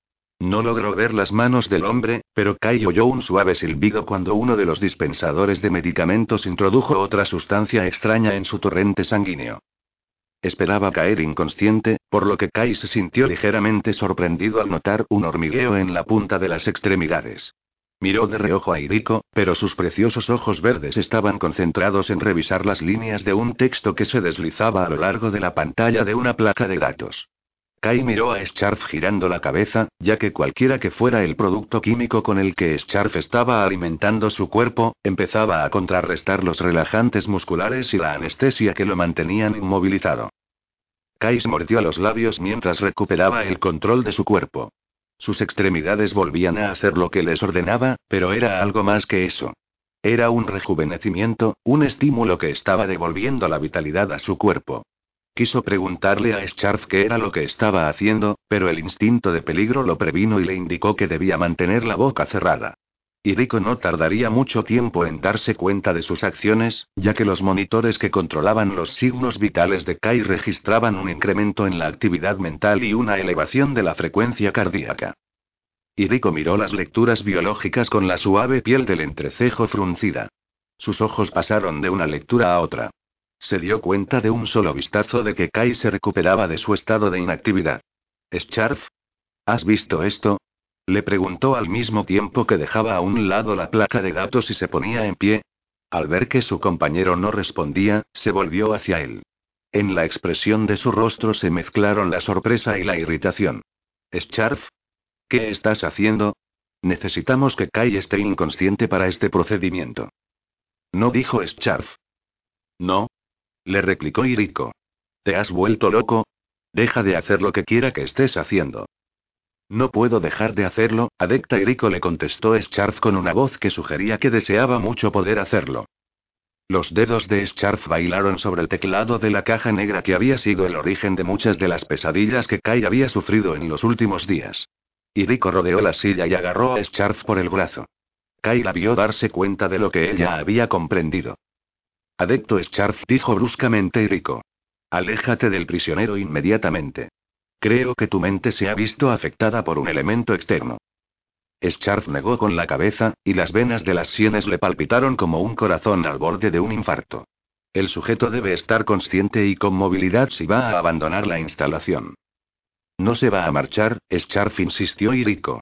No logró ver las manos del hombre, pero Kai oyó un suave silbido cuando uno de los dispensadores de medicamentos introdujo otra sustancia extraña en su torrente sanguíneo. Esperaba caer inconsciente, por lo que Kai se sintió ligeramente sorprendido al notar un hormigueo en la punta de las extremidades. Miró de reojo a Iriko, pero sus preciosos ojos verdes estaban concentrados en revisar las líneas de un texto que se deslizaba a lo largo de la pantalla de una placa de datos. Kai miró a Scharf girando la cabeza, ya que cualquiera que fuera el producto químico con el que Scharf estaba alimentando su cuerpo, empezaba a contrarrestar los relajantes musculares y la anestesia que lo mantenían inmovilizado. Kai se mordió los labios mientras recuperaba el control de su cuerpo. Sus extremidades volvían a hacer lo que les ordenaba, pero era algo más que eso. Era un rejuvenecimiento, un estímulo que estaba devolviendo la vitalidad a su cuerpo. Quiso preguntarle a Scharf qué era lo que estaba haciendo, pero el instinto de peligro lo previno y le indicó que debía mantener la boca cerrada. Y Rico no tardaría mucho tiempo en darse cuenta de sus acciones, ya que los monitores que controlaban los signos vitales de Kai registraban un incremento en la actividad mental y una elevación de la frecuencia cardíaca. Y Rico miró las lecturas biológicas con la suave piel del entrecejo fruncida. Sus ojos pasaron de una lectura a otra. Se dio cuenta de un solo vistazo de que Kai se recuperaba de su estado de inactividad. ¿Scharf? ¿Has visto esto? Le preguntó al mismo tiempo que dejaba a un lado la placa de datos y se ponía en pie. Al ver que su compañero no respondía, se volvió hacia él. En la expresión de su rostro se mezclaron la sorpresa y la irritación. ¿Scharf? ¿Qué estás haciendo? Necesitamos que Kai esté inconsciente para este procedimiento. No dijo Scharf. No. Le replicó Iriko. ¿Te has vuelto loco? Deja de hacer lo que quiera que estés haciendo. No puedo dejar de hacerlo, adecta Iriko le contestó Scharf con una voz que sugería que deseaba mucho poder hacerlo. Los dedos de Scharf bailaron sobre el teclado de la caja negra que había sido el origen de muchas de las pesadillas que Kai había sufrido en los últimos días. Iriko rodeó la silla y agarró a Scharf por el brazo. Kai la vio darse cuenta de lo que ella había comprendido. Adecto Scharf dijo bruscamente Iriko. Aléjate del prisionero inmediatamente. Creo que tu mente se ha visto afectada por un elemento externo. Scharf negó con la cabeza, y las venas de las sienes le palpitaron como un corazón al borde de un infarto. El sujeto debe estar consciente y con movilidad si va a abandonar la instalación. No se va a marchar, Scharf insistió Iriko.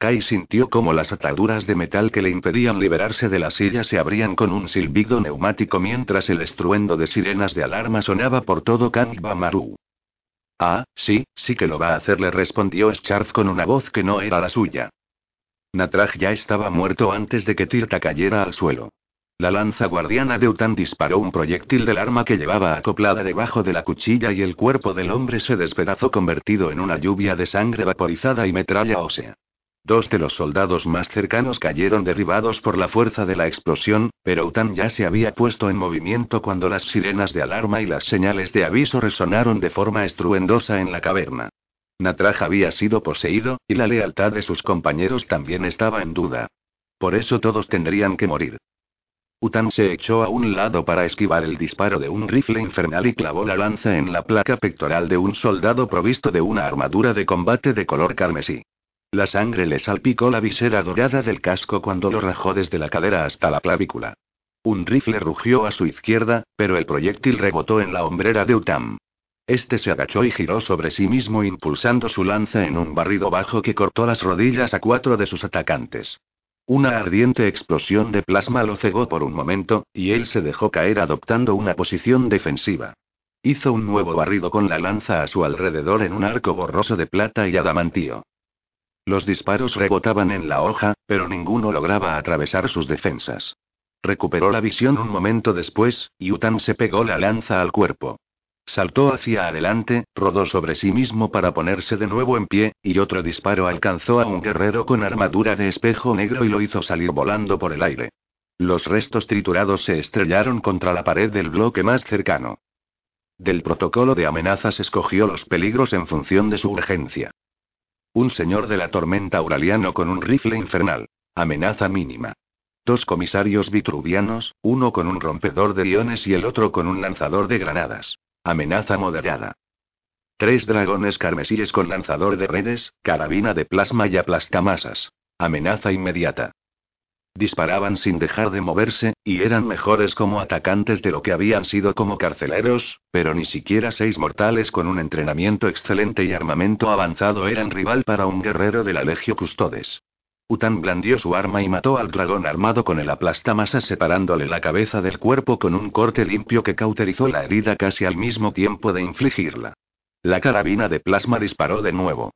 Kai sintió como las ataduras de metal que le impedían liberarse de la silla se abrían con un silbido neumático mientras el estruendo de sirenas de alarma sonaba por todo Maru. Ah, sí, sí que lo va a hacer, le respondió Scharf con una voz que no era la suya. Natraj ya estaba muerto antes de que Tirta cayera al suelo. La lanza guardiana de Utan disparó un proyectil del arma que llevaba acoplada debajo de la cuchilla y el cuerpo del hombre se despedazó convertido en una lluvia de sangre vaporizada y metralla ósea. Dos de los soldados más cercanos cayeron derribados por la fuerza de la explosión, pero Utan ya se había puesto en movimiento cuando las sirenas de alarma y las señales de aviso resonaron de forma estruendosa en la caverna. Natraj había sido poseído, y la lealtad de sus compañeros también estaba en duda. Por eso todos tendrían que morir. Utan se echó a un lado para esquivar el disparo de un rifle infernal y clavó la lanza en la placa pectoral de un soldado provisto de una armadura de combate de color carmesí. La sangre le salpicó la visera dorada del casco cuando lo rajó desde la cadera hasta la clavícula. Un rifle rugió a su izquierda, pero el proyectil rebotó en la hombrera de Utam. Este se agachó y giró sobre sí mismo impulsando su lanza en un barrido bajo que cortó las rodillas a cuatro de sus atacantes. Una ardiente explosión de plasma lo cegó por un momento, y él se dejó caer adoptando una posición defensiva. Hizo un nuevo barrido con la lanza a su alrededor en un arco borroso de plata y adamantío. Los disparos rebotaban en la hoja, pero ninguno lograba atravesar sus defensas. Recuperó la visión un momento después, y Utan se pegó la lanza al cuerpo. Saltó hacia adelante, rodó sobre sí mismo para ponerse de nuevo en pie, y otro disparo alcanzó a un guerrero con armadura de espejo negro y lo hizo salir volando por el aire. Los restos triturados se estrellaron contra la pared del bloque más cercano. Del protocolo de amenazas escogió los peligros en función de su urgencia. Un señor de la tormenta auraliano con un rifle infernal. Amenaza mínima. Dos comisarios vitruvianos, uno con un rompedor de iones y el otro con un lanzador de granadas. Amenaza moderada. Tres dragones carmesíes con lanzador de redes, carabina de plasma y aplastamasas. Amenaza inmediata. Disparaban sin dejar de moverse, y eran mejores como atacantes de lo que habían sido como carceleros, pero ni siquiera seis mortales con un entrenamiento excelente y armamento avanzado eran rival para un guerrero de la Legio Custodes. Utan blandió su arma y mató al dragón armado con el aplastamasa separándole la cabeza del cuerpo con un corte limpio que cauterizó la herida casi al mismo tiempo de infligirla. La carabina de plasma disparó de nuevo.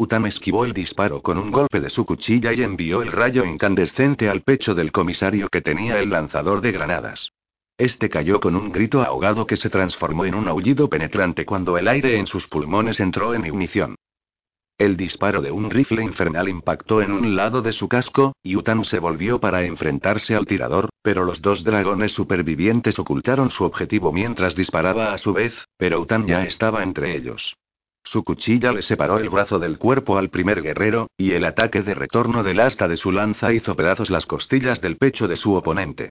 Utam esquivó el disparo con un golpe de su cuchilla y envió el rayo incandescente al pecho del comisario que tenía el lanzador de granadas. Este cayó con un grito ahogado que se transformó en un aullido penetrante cuando el aire en sus pulmones entró en ignición. El disparo de un rifle infernal impactó en un lado de su casco, y Utan se volvió para enfrentarse al tirador, pero los dos dragones supervivientes ocultaron su objetivo mientras disparaba a su vez, pero Utan ya estaba entre ellos. Su cuchilla le separó el brazo del cuerpo al primer guerrero, y el ataque de retorno del asta de su lanza hizo pedazos las costillas del pecho de su oponente.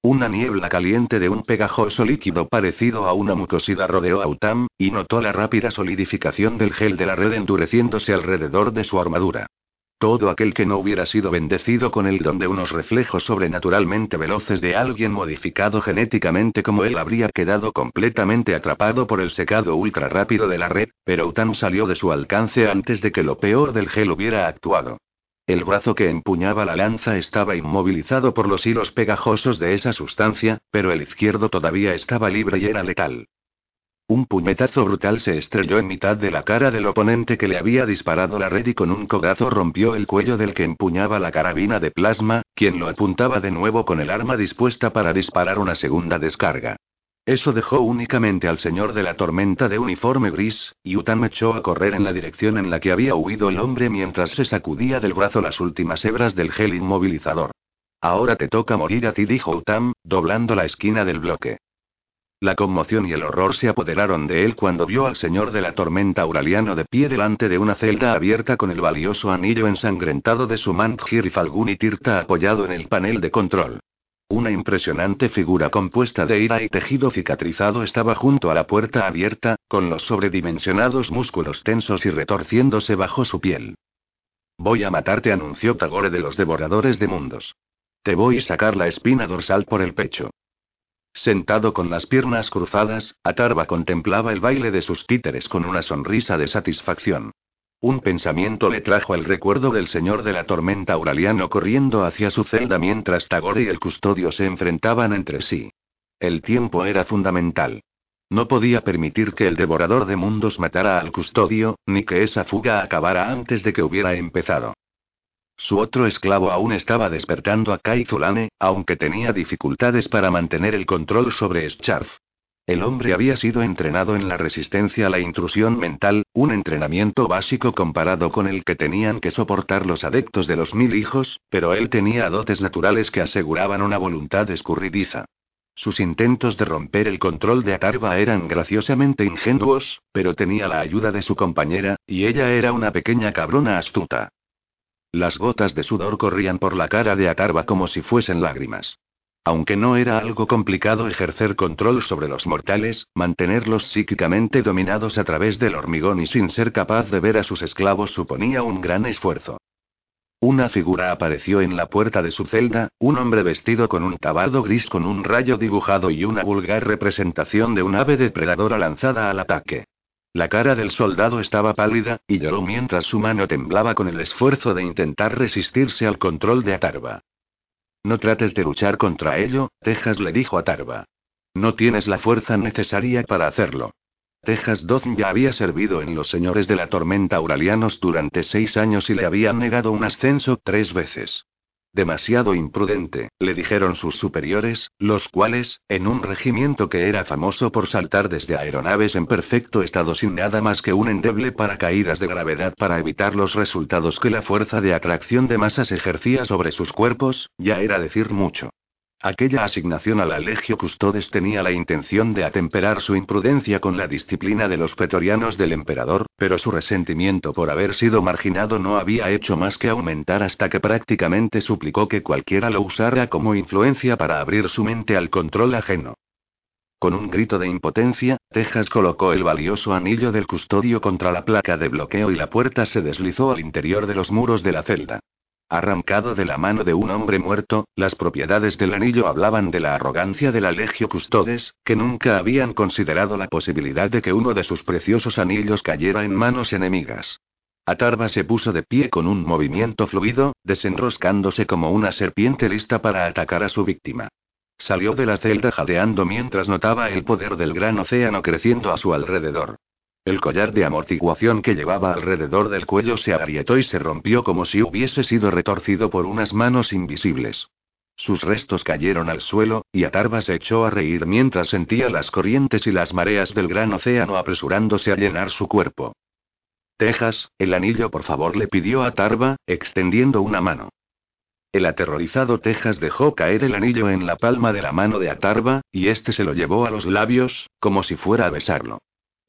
Una niebla caliente de un pegajoso líquido parecido a una mucosidad rodeó a Utam, y notó la rápida solidificación del gel de la red endureciéndose alrededor de su armadura. Todo aquel que no hubiera sido bendecido con el don de unos reflejos sobrenaturalmente veloces de alguien modificado genéticamente como él habría quedado completamente atrapado por el secado ultra rápido de la red, pero Utan salió de su alcance antes de que lo peor del gel hubiera actuado. El brazo que empuñaba la lanza estaba inmovilizado por los hilos pegajosos de esa sustancia, pero el izquierdo todavía estaba libre y era letal. Un puñetazo brutal se estrelló en mitad de la cara del oponente que le había disparado la red y con un codazo rompió el cuello del que empuñaba la carabina de plasma, quien lo apuntaba de nuevo con el arma dispuesta para disparar una segunda descarga. Eso dejó únicamente al señor de la tormenta de uniforme gris, y Utan echó a correr en la dirección en la que había huido el hombre mientras se sacudía del brazo las últimas hebras del gel inmovilizador. Ahora te toca morir a ti, dijo Utam, doblando la esquina del bloque. La conmoción y el horror se apoderaron de él cuando vio al señor de la tormenta auraliano de pie delante de una celda abierta con el valioso anillo ensangrentado de su Manthir y Tirta apoyado en el panel de control. Una impresionante figura compuesta de ira y tejido cicatrizado estaba junto a la puerta abierta, con los sobredimensionados músculos tensos y retorciéndose bajo su piel. Voy a matarte, anunció Tagore de los devoradores de mundos. Te voy a sacar la espina dorsal por el pecho. Sentado con las piernas cruzadas, Atarva contemplaba el baile de sus títeres con una sonrisa de satisfacción. Un pensamiento le trajo el recuerdo del señor de la tormenta auraliano corriendo hacia su celda mientras Tagore y el custodio se enfrentaban entre sí. El tiempo era fundamental. No podía permitir que el devorador de mundos matara al custodio, ni que esa fuga acabara antes de que hubiera empezado. Su otro esclavo aún estaba despertando a Kai Zulane, aunque tenía dificultades para mantener el control sobre Scharf. El hombre había sido entrenado en la resistencia a la intrusión mental, un entrenamiento básico comparado con el que tenían que soportar los adeptos de los mil hijos, pero él tenía dotes naturales que aseguraban una voluntad escurridiza. Sus intentos de romper el control de Atarva eran graciosamente ingenuos, pero tenía la ayuda de su compañera, y ella era una pequeña cabrona astuta. Las gotas de sudor corrían por la cara de Atarva como si fuesen lágrimas. Aunque no era algo complicado ejercer control sobre los mortales, mantenerlos psíquicamente dominados a través del hormigón y sin ser capaz de ver a sus esclavos suponía un gran esfuerzo. Una figura apareció en la puerta de su celda, un hombre vestido con un tabardo gris con un rayo dibujado y una vulgar representación de un ave depredadora lanzada al ataque. La cara del soldado estaba pálida, y lloró mientras su mano temblaba con el esfuerzo de intentar resistirse al control de Atarva. No trates de luchar contra ello, Tejas le dijo a Tarva. No tienes la fuerza necesaria para hacerlo. Tejas Dozn ya había servido en los señores de la tormenta auralianos durante seis años y le habían negado un ascenso tres veces. Demasiado imprudente, le dijeron sus superiores, los cuales, en un regimiento que era famoso por saltar desde aeronaves en perfecto estado sin nada más que un endeble paracaídas de gravedad para evitar los resultados que la fuerza de atracción de masas ejercía sobre sus cuerpos, ya era decir mucho. Aquella asignación a la Legio Custodes tenía la intención de atemperar su imprudencia con la disciplina de los pretorianos del emperador, pero su resentimiento por haber sido marginado no había hecho más que aumentar hasta que prácticamente suplicó que cualquiera lo usara como influencia para abrir su mente al control ajeno. Con un grito de impotencia, Tejas colocó el valioso anillo del custodio contra la placa de bloqueo y la puerta se deslizó al interior de los muros de la celda. Arrancado de la mano de un hombre muerto, las propiedades del anillo hablaban de la arrogancia de la Legio Custodes, que nunca habían considerado la posibilidad de que uno de sus preciosos anillos cayera en manos enemigas. Atarva se puso de pie con un movimiento fluido, desenroscándose como una serpiente lista para atacar a su víctima. Salió de la celda jadeando mientras notaba el poder del gran océano creciendo a su alrededor. El collar de amortiguación que llevaba alrededor del cuello se agrietó y se rompió como si hubiese sido retorcido por unas manos invisibles. Sus restos cayeron al suelo, y Atarva se echó a reír mientras sentía las corrientes y las mareas del gran océano apresurándose a llenar su cuerpo. Tejas, el anillo por favor le pidió a Tarva, extendiendo una mano. El aterrorizado Tejas dejó caer el anillo en la palma de la mano de Atarva, y este se lo llevó a los labios, como si fuera a besarlo.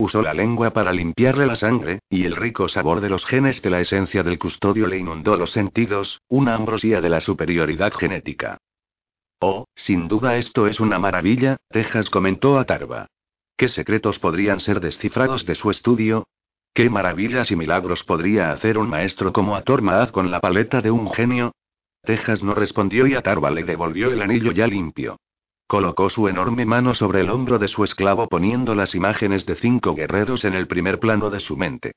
Usó la lengua para limpiarle la sangre, y el rico sabor de los genes de la esencia del custodio le inundó los sentidos, una ambrosía de la superioridad genética. Oh, sin duda esto es una maravilla, Tejas comentó a Tarva. ¿Qué secretos podrían ser descifrados de su estudio? ¿Qué maravillas y milagros podría hacer un maestro como Ator Maaz con la paleta de un genio? Tejas no respondió y Atarba le devolvió el anillo ya limpio. Colocó su enorme mano sobre el hombro de su esclavo poniendo las imágenes de cinco guerreros en el primer plano de su mente.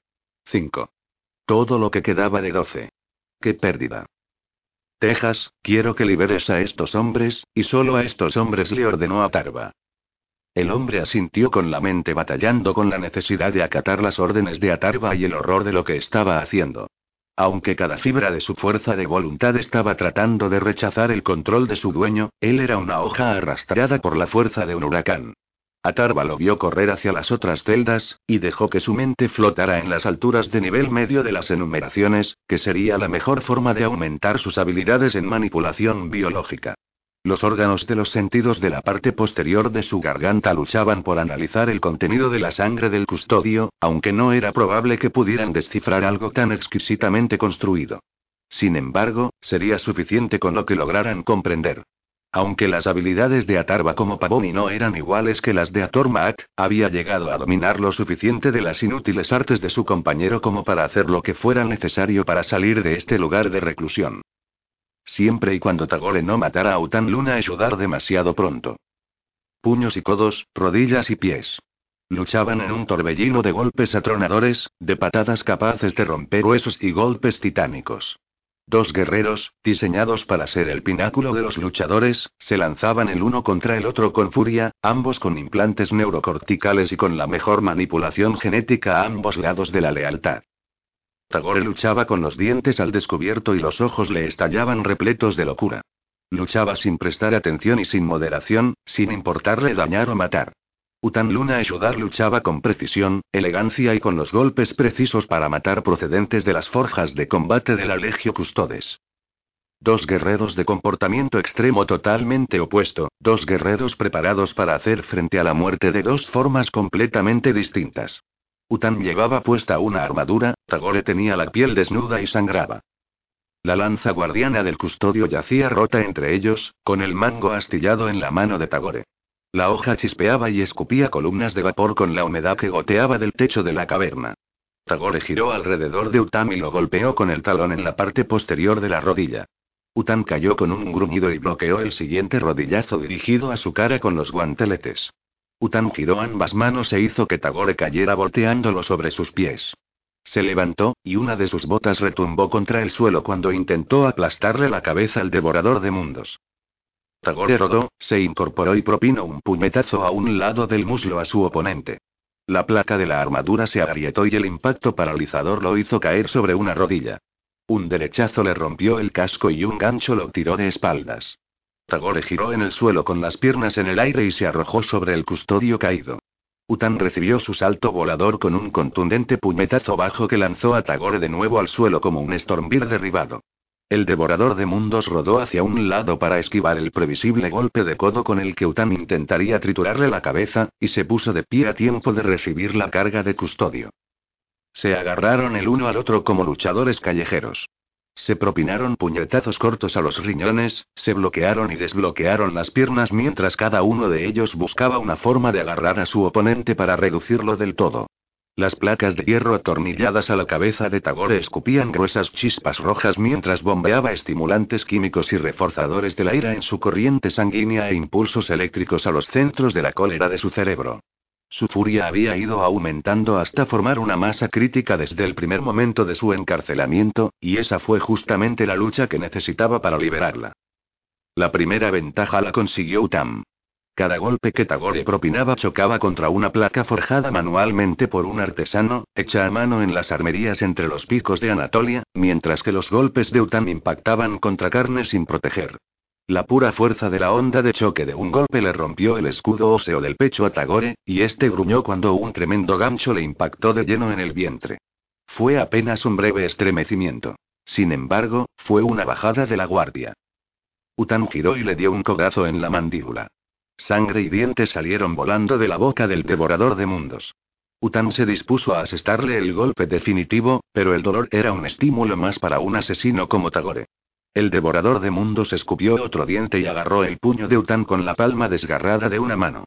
Cinco. Todo lo que quedaba de doce. ¡Qué pérdida! Tejas, quiero que liberes a estos hombres, y solo a estos hombres le ordenó a. El hombre asintió con la mente batallando con la necesidad de acatar las órdenes de Atarba y el horror de lo que estaba haciendo. Aunque cada fibra de su fuerza de voluntad estaba tratando de rechazar el control de su dueño, él era una hoja arrastrada por la fuerza de un huracán. Atarba lo vio correr hacia las otras celdas, y dejó que su mente flotara en las alturas de nivel medio de las enumeraciones, que sería la mejor forma de aumentar sus habilidades en manipulación biológica. Los órganos de los sentidos de la parte posterior de su garganta luchaban por analizar el contenido de la sangre del custodio, aunque no era probable que pudieran descifrar algo tan exquisitamente construido. Sin embargo, sería suficiente con lo que lograran comprender. Aunque las habilidades de Atarba como Pavoni no eran iguales que las de Atormaat, había llegado a dominar lo suficiente de las inútiles artes de su compañero como para hacer lo que fuera necesario para salir de este lugar de reclusión. Siempre y cuando Tagore no matara a Utan Luna ayudar demasiado pronto. Puños y codos, rodillas y pies. Luchaban en un torbellino de golpes atronadores, de patadas capaces de romper huesos y golpes titánicos. Dos guerreros, diseñados para ser el pináculo de los luchadores, se lanzaban el uno contra el otro con furia, ambos con implantes neurocorticales y con la mejor manipulación genética a ambos lados de la lealtad. Tagore luchaba con los dientes al descubierto y los ojos le estallaban repletos de locura. Luchaba sin prestar atención y sin moderación, sin importarle dañar o matar. Utan Luna ayudar luchaba con precisión, elegancia y con los golpes precisos para matar procedentes de las forjas de combate del Alegio Custodes. Dos guerreros de comportamiento extremo totalmente opuesto, dos guerreros preparados para hacer frente a la muerte de dos formas completamente distintas. Utan llevaba puesta una armadura, Tagore tenía la piel desnuda y sangraba. La lanza guardiana del custodio yacía rota entre ellos, con el mango astillado en la mano de Tagore. La hoja chispeaba y escupía columnas de vapor con la humedad que goteaba del techo de la caverna. Tagore giró alrededor de Utam y lo golpeó con el talón en la parte posterior de la rodilla. Utam cayó con un gruñido y bloqueó el siguiente rodillazo dirigido a su cara con los guanteletes. Utan giró ambas manos e hizo que Tagore cayera volteándolo sobre sus pies. Se levantó, y una de sus botas retumbó contra el suelo cuando intentó aplastarle la cabeza al devorador de mundos. Tagore rodó, se incorporó y propinó un puñetazo a un lado del muslo a su oponente. La placa de la armadura se agrietó y el impacto paralizador lo hizo caer sobre una rodilla. Un derechazo le rompió el casco y un gancho lo tiró de espaldas. Tagore giró en el suelo con las piernas en el aire y se arrojó sobre el custodio caído. Utan recibió su salto volador con un contundente puñetazo bajo que lanzó a Tagore de nuevo al suelo como un Stormbear derribado. El devorador de mundos rodó hacia un lado para esquivar el previsible golpe de codo con el que Utan intentaría triturarle la cabeza, y se puso de pie a tiempo de recibir la carga de custodio. Se agarraron el uno al otro como luchadores callejeros. Se propinaron puñetazos cortos a los riñones, se bloquearon y desbloquearon las piernas mientras cada uno de ellos buscaba una forma de agarrar a su oponente para reducirlo del todo. Las placas de hierro atornilladas a la cabeza de Tagore escupían gruesas chispas rojas mientras bombeaba estimulantes químicos y reforzadores del aire en su corriente sanguínea e impulsos eléctricos a los centros de la cólera de su cerebro. Su furia había ido aumentando hasta formar una masa crítica desde el primer momento de su encarcelamiento, y esa fue justamente la lucha que necesitaba para liberarla. La primera ventaja la consiguió Utam. Cada golpe que Tagore propinaba chocaba contra una placa forjada manualmente por un artesano, hecha a mano en las armerías entre los picos de Anatolia, mientras que los golpes de Utam impactaban contra carne sin proteger. La pura fuerza de la onda de choque de un golpe le rompió el escudo óseo del pecho a Tagore, y este gruñó cuando un tremendo gancho le impactó de lleno en el vientre. Fue apenas un breve estremecimiento. Sin embargo, fue una bajada de la guardia. Utan giró y le dio un codazo en la mandíbula. Sangre y dientes salieron volando de la boca del devorador de mundos. Utan se dispuso a asestarle el golpe definitivo, pero el dolor era un estímulo más para un asesino como Tagore. El devorador de mundos escupió otro diente y agarró el puño de Utan con la palma desgarrada de una mano.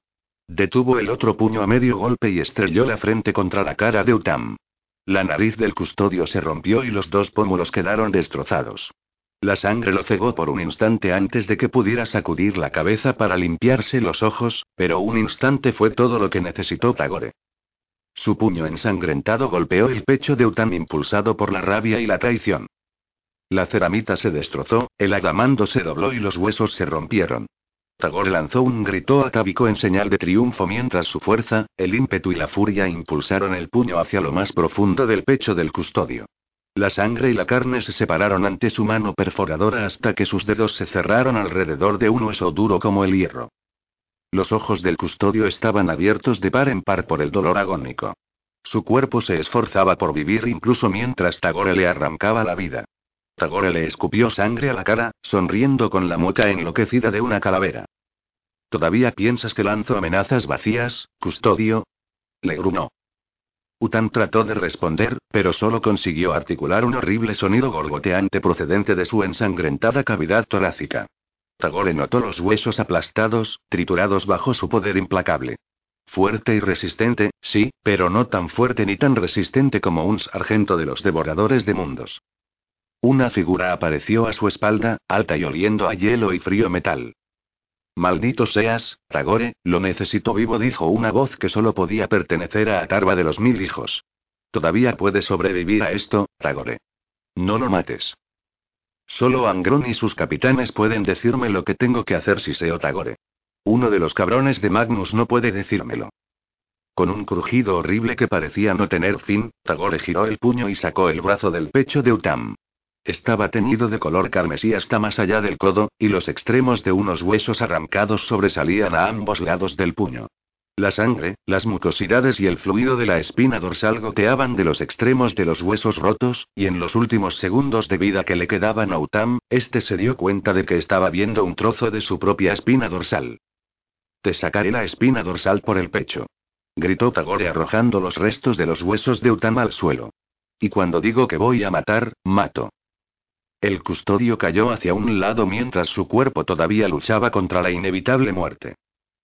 Detuvo el otro puño a medio golpe y estrelló la frente contra la cara de Utam. La nariz del custodio se rompió y los dos pómulos quedaron destrozados. La sangre lo cegó por un instante antes de que pudiera sacudir la cabeza para limpiarse los ojos, pero un instante fue todo lo que necesitó Tagore. Su puño ensangrentado golpeó el pecho de Utan impulsado por la rabia y la traición. La ceramita se destrozó, el adamando se dobló y los huesos se rompieron. Tagore lanzó un grito atávico en señal de triunfo mientras su fuerza, el ímpetu y la furia impulsaron el puño hacia lo más profundo del pecho del custodio. La sangre y la carne se separaron ante su mano perforadora hasta que sus dedos se cerraron alrededor de un hueso duro como el hierro. Los ojos del custodio estaban abiertos de par en par por el dolor agónico. Su cuerpo se esforzaba por vivir incluso mientras Tagore le arrancaba la vida. Tagore le escupió sangre a la cara, sonriendo con la mueca enloquecida de una calavera. ¿Todavía piensas que lanzo amenazas vacías, custodio? Le gruñó. Utan trató de responder, pero solo consiguió articular un horrible sonido gorgoteante procedente de su ensangrentada cavidad torácica. Tagore notó los huesos aplastados, triturados bajo su poder implacable. Fuerte y resistente, sí, pero no tan fuerte ni tan resistente como un sargento de los devoradores de mundos. Una figura apareció a su espalda, alta y oliendo a hielo y frío metal. Maldito seas, Tagore, lo necesito vivo, dijo una voz que solo podía pertenecer a Atarba de los mil hijos. Todavía puede sobrevivir a esto, Tagore. No lo mates. Solo Angron y sus capitanes pueden decirme lo que tengo que hacer si seo Tagore. Uno de los cabrones de Magnus no puede decírmelo. Con un crujido horrible que parecía no tener fin, Tagore giró el puño y sacó el brazo del pecho de Utam. Estaba teñido de color carmesí hasta más allá del codo, y los extremos de unos huesos arrancados sobresalían a ambos lados del puño. La sangre, las mucosidades y el fluido de la espina dorsal goteaban de los extremos de los huesos rotos, y en los últimos segundos de vida que le quedaban a Utam, este se dio cuenta de que estaba viendo un trozo de su propia espina dorsal. Te sacaré la espina dorsal por el pecho. Gritó Tagore arrojando los restos de los huesos de Utam al suelo. Y cuando digo que voy a matar, mato. El custodio cayó hacia un lado mientras su cuerpo todavía luchaba contra la inevitable muerte.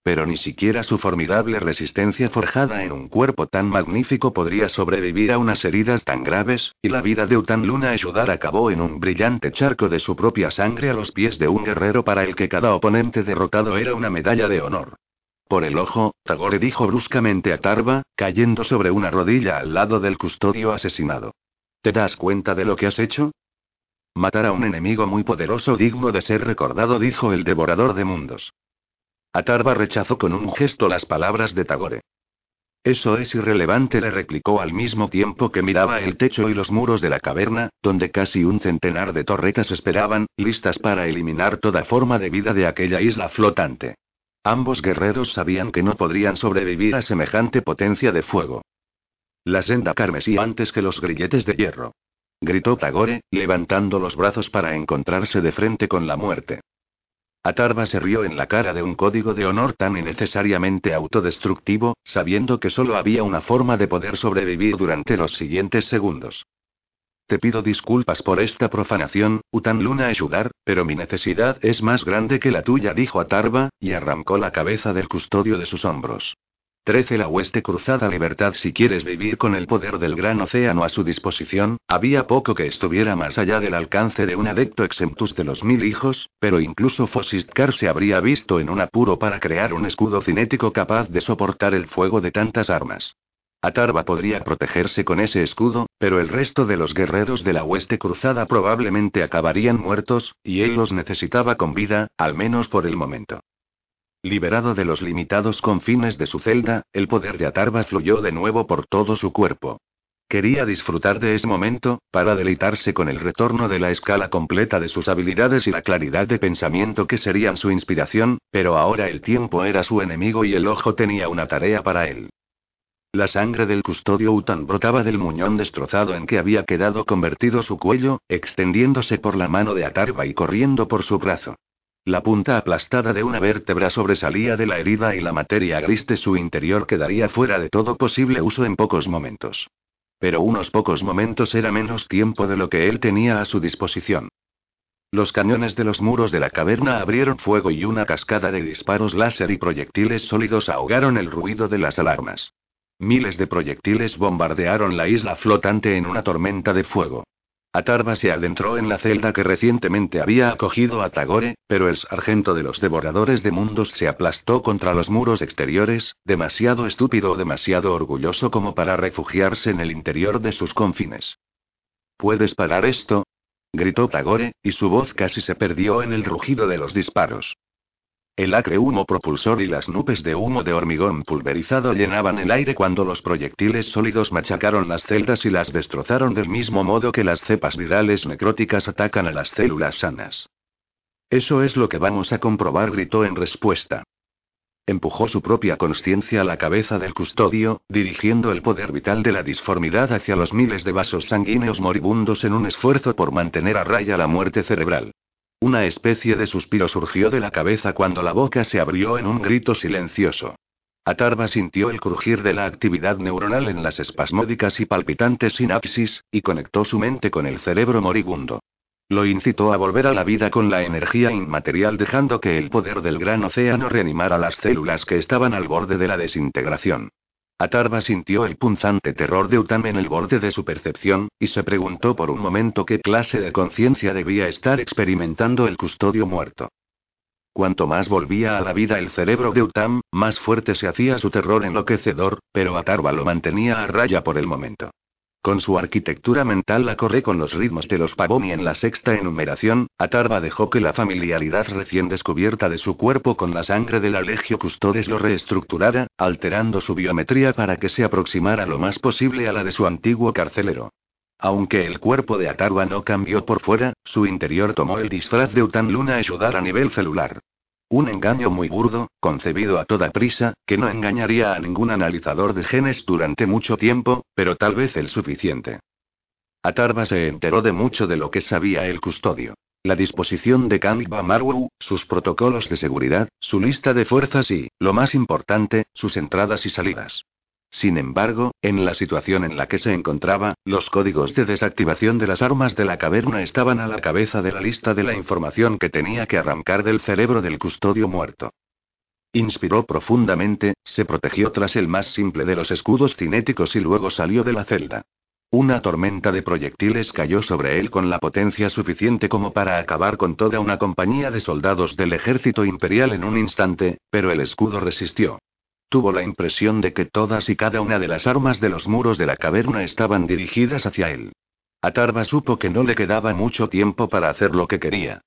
Pero ni siquiera su formidable resistencia forjada en un cuerpo tan magnífico podría sobrevivir a unas heridas tan graves, y la vida de Utan Luna Ayudar acabó en un brillante charco de su propia sangre a los pies de un guerrero para el que cada oponente derrotado era una medalla de honor. Por el ojo, Tagore dijo bruscamente a Tarba, cayendo sobre una rodilla al lado del custodio asesinado. ¿Te das cuenta de lo que has hecho? Matar a un enemigo muy poderoso digno de ser recordado, dijo el devorador de mundos. Atarba rechazó con un gesto las palabras de Tagore. Eso es irrelevante, le replicó al mismo tiempo que miraba el techo y los muros de la caverna, donde casi un centenar de torretas esperaban, listas para eliminar toda forma de vida de aquella isla flotante. Ambos guerreros sabían que no podrían sobrevivir a semejante potencia de fuego. La senda carmesí antes que los grilletes de hierro gritó Tagore, levantando los brazos para encontrarse de frente con la muerte. Atarba se rió en la cara de un código de honor tan innecesariamente autodestructivo, sabiendo que solo había una forma de poder sobrevivir durante los siguientes segundos. Te pido disculpas por esta profanación, Utan Luna ayudar, pero mi necesidad es más grande que la tuya, dijo Atarba, y arrancó la cabeza del custodio de sus hombros. Trece la hueste cruzada libertad si quieres vivir con el poder del gran océano a su disposición, había poco que estuviera más allá del alcance de un adepto exemptus de los mil hijos, pero incluso Fosistkar se habría visto en un apuro para crear un escudo cinético capaz de soportar el fuego de tantas armas. Atarba podría protegerse con ese escudo, pero el resto de los guerreros de la hueste cruzada probablemente acabarían muertos, y él los necesitaba con vida, al menos por el momento. Liberado de los limitados confines de su celda, el poder de Atarba fluyó de nuevo por todo su cuerpo. Quería disfrutar de ese momento, para deleitarse con el retorno de la escala completa de sus habilidades y la claridad de pensamiento que serían su inspiración, pero ahora el tiempo era su enemigo y el ojo tenía una tarea para él. La sangre del custodio Utan brotaba del muñón destrozado en que había quedado convertido su cuello, extendiéndose por la mano de Atarba y corriendo por su brazo. La punta aplastada de una vértebra sobresalía de la herida y la materia gris de su interior quedaría fuera de todo posible uso en pocos momentos. Pero unos pocos momentos era menos tiempo de lo que él tenía a su disposición. Los cañones de los muros de la caverna abrieron fuego y una cascada de disparos láser y proyectiles sólidos ahogaron el ruido de las alarmas. miles de proyectiles bombardearon la isla flotante en una tormenta de fuego. Atarva se adentró en la celda que recientemente había acogido a Tagore, pero el sargento de los devoradores de mundos se aplastó contra los muros exteriores, demasiado estúpido o demasiado orgulloso como para refugiarse en el interior de sus confines. ¿Puedes parar esto? gritó Tagore, y su voz casi se perdió en el rugido de los disparos. El acre humo propulsor y las nubes de humo de hormigón pulverizado llenaban el aire cuando los proyectiles sólidos machacaron las celdas y las destrozaron del mismo modo que las cepas virales necróticas atacan a las células sanas. Eso es lo que vamos a comprobar, gritó en respuesta. Empujó su propia conciencia a la cabeza del custodio, dirigiendo el poder vital de la disformidad hacia los miles de vasos sanguíneos moribundos en un esfuerzo por mantener a raya la muerte cerebral. Una especie de suspiro surgió de la cabeza cuando la boca se abrió en un grito silencioso. Atarva sintió el crujir de la actividad neuronal en las espasmódicas y palpitantes sinapsis, y conectó su mente con el cerebro moribundo. Lo incitó a volver a la vida con la energía inmaterial dejando que el poder del gran océano reanimara las células que estaban al borde de la desintegración. Atarva sintió el punzante terror de Utam en el borde de su percepción, y se preguntó por un momento qué clase de conciencia debía estar experimentando el custodio muerto. Cuanto más volvía a la vida el cerebro de Utam, más fuerte se hacía su terror enloquecedor, pero Atarva lo mantenía a raya por el momento. Con su arquitectura mental acorde con los ritmos de los Pavomi en la sexta enumeración, Atarva dejó que la familiaridad recién descubierta de su cuerpo con la sangre del Alegio Custodes lo reestructurara, alterando su biometría para que se aproximara lo más posible a la de su antiguo carcelero. Aunque el cuerpo de Atarva no cambió por fuera, su interior tomó el disfraz de Utan Luna ayudar a nivel celular. Un engaño muy burdo, concebido a toda prisa, que no engañaría a ningún analizador de genes durante mucho tiempo, pero tal vez el suficiente. Atarva se enteró de mucho de lo que sabía el custodio. La disposición de Kangba Marwu, sus protocolos de seguridad, su lista de fuerzas y, lo más importante, sus entradas y salidas. Sin embargo, en la situación en la que se encontraba, los códigos de desactivación de las armas de la caverna estaban a la cabeza de la lista de la información que tenía que arrancar del cerebro del custodio muerto. Inspiró profundamente, se protegió tras el más simple de los escudos cinéticos y luego salió de la celda. Una tormenta de proyectiles cayó sobre él con la potencia suficiente como para acabar con toda una compañía de soldados del ejército imperial en un instante, pero el escudo resistió. Tuvo la impresión de que todas y cada una de las armas de los muros de la caverna estaban dirigidas hacia él. Atarva supo que no le quedaba mucho tiempo para hacer lo que quería.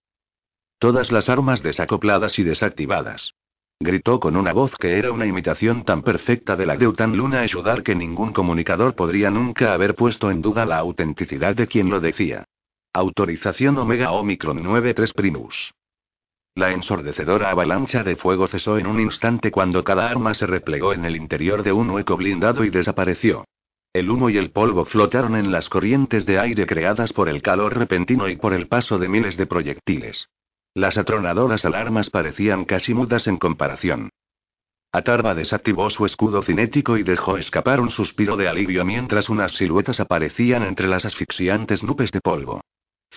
Todas las armas desacopladas y desactivadas. Gritó con una voz que era una imitación tan perfecta de la de Utan Luna ayudar que ningún comunicador podría nunca haber puesto en duda la autenticidad de quien lo decía. Autorización Omega Omicron 93 Primus. La ensordecedora avalancha de fuego cesó en un instante cuando cada arma se replegó en el interior de un hueco blindado y desapareció. El humo y el polvo flotaron en las corrientes de aire creadas por el calor repentino y por el paso de miles de proyectiles. Las atronadoras alarmas parecían casi mudas en comparación. Atarva desactivó su escudo cinético y dejó escapar un suspiro de alivio mientras unas siluetas aparecían entre las asfixiantes nubes de polvo.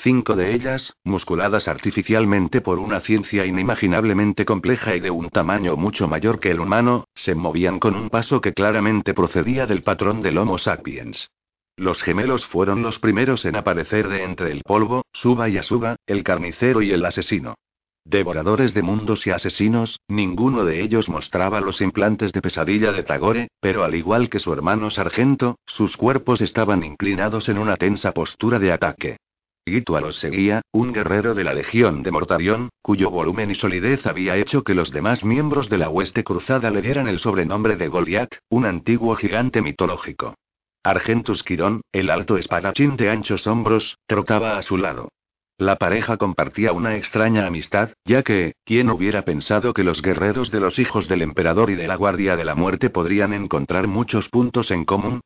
Cinco de ellas, musculadas artificialmente por una ciencia inimaginablemente compleja y de un tamaño mucho mayor que el humano, se movían con un paso que claramente procedía del patrón del Homo sapiens. Los gemelos fueron los primeros en aparecer de entre el polvo, Suba y Asuba, el carnicero y el asesino. Devoradores de mundos y asesinos, ninguno de ellos mostraba los implantes de pesadilla de Tagore, pero al igual que su hermano sargento, sus cuerpos estaban inclinados en una tensa postura de ataque. Gitua los seguía, un guerrero de la Legión de Mortarión, cuyo volumen y solidez había hecho que los demás miembros de la hueste cruzada le dieran el sobrenombre de Goliath, un antiguo gigante mitológico. Argentus Quirón, el alto espadachín de anchos hombros, trotaba a su lado. La pareja compartía una extraña amistad, ya que, ¿quién hubiera pensado que los guerreros de los hijos del emperador y de la Guardia de la Muerte podrían encontrar muchos puntos en común?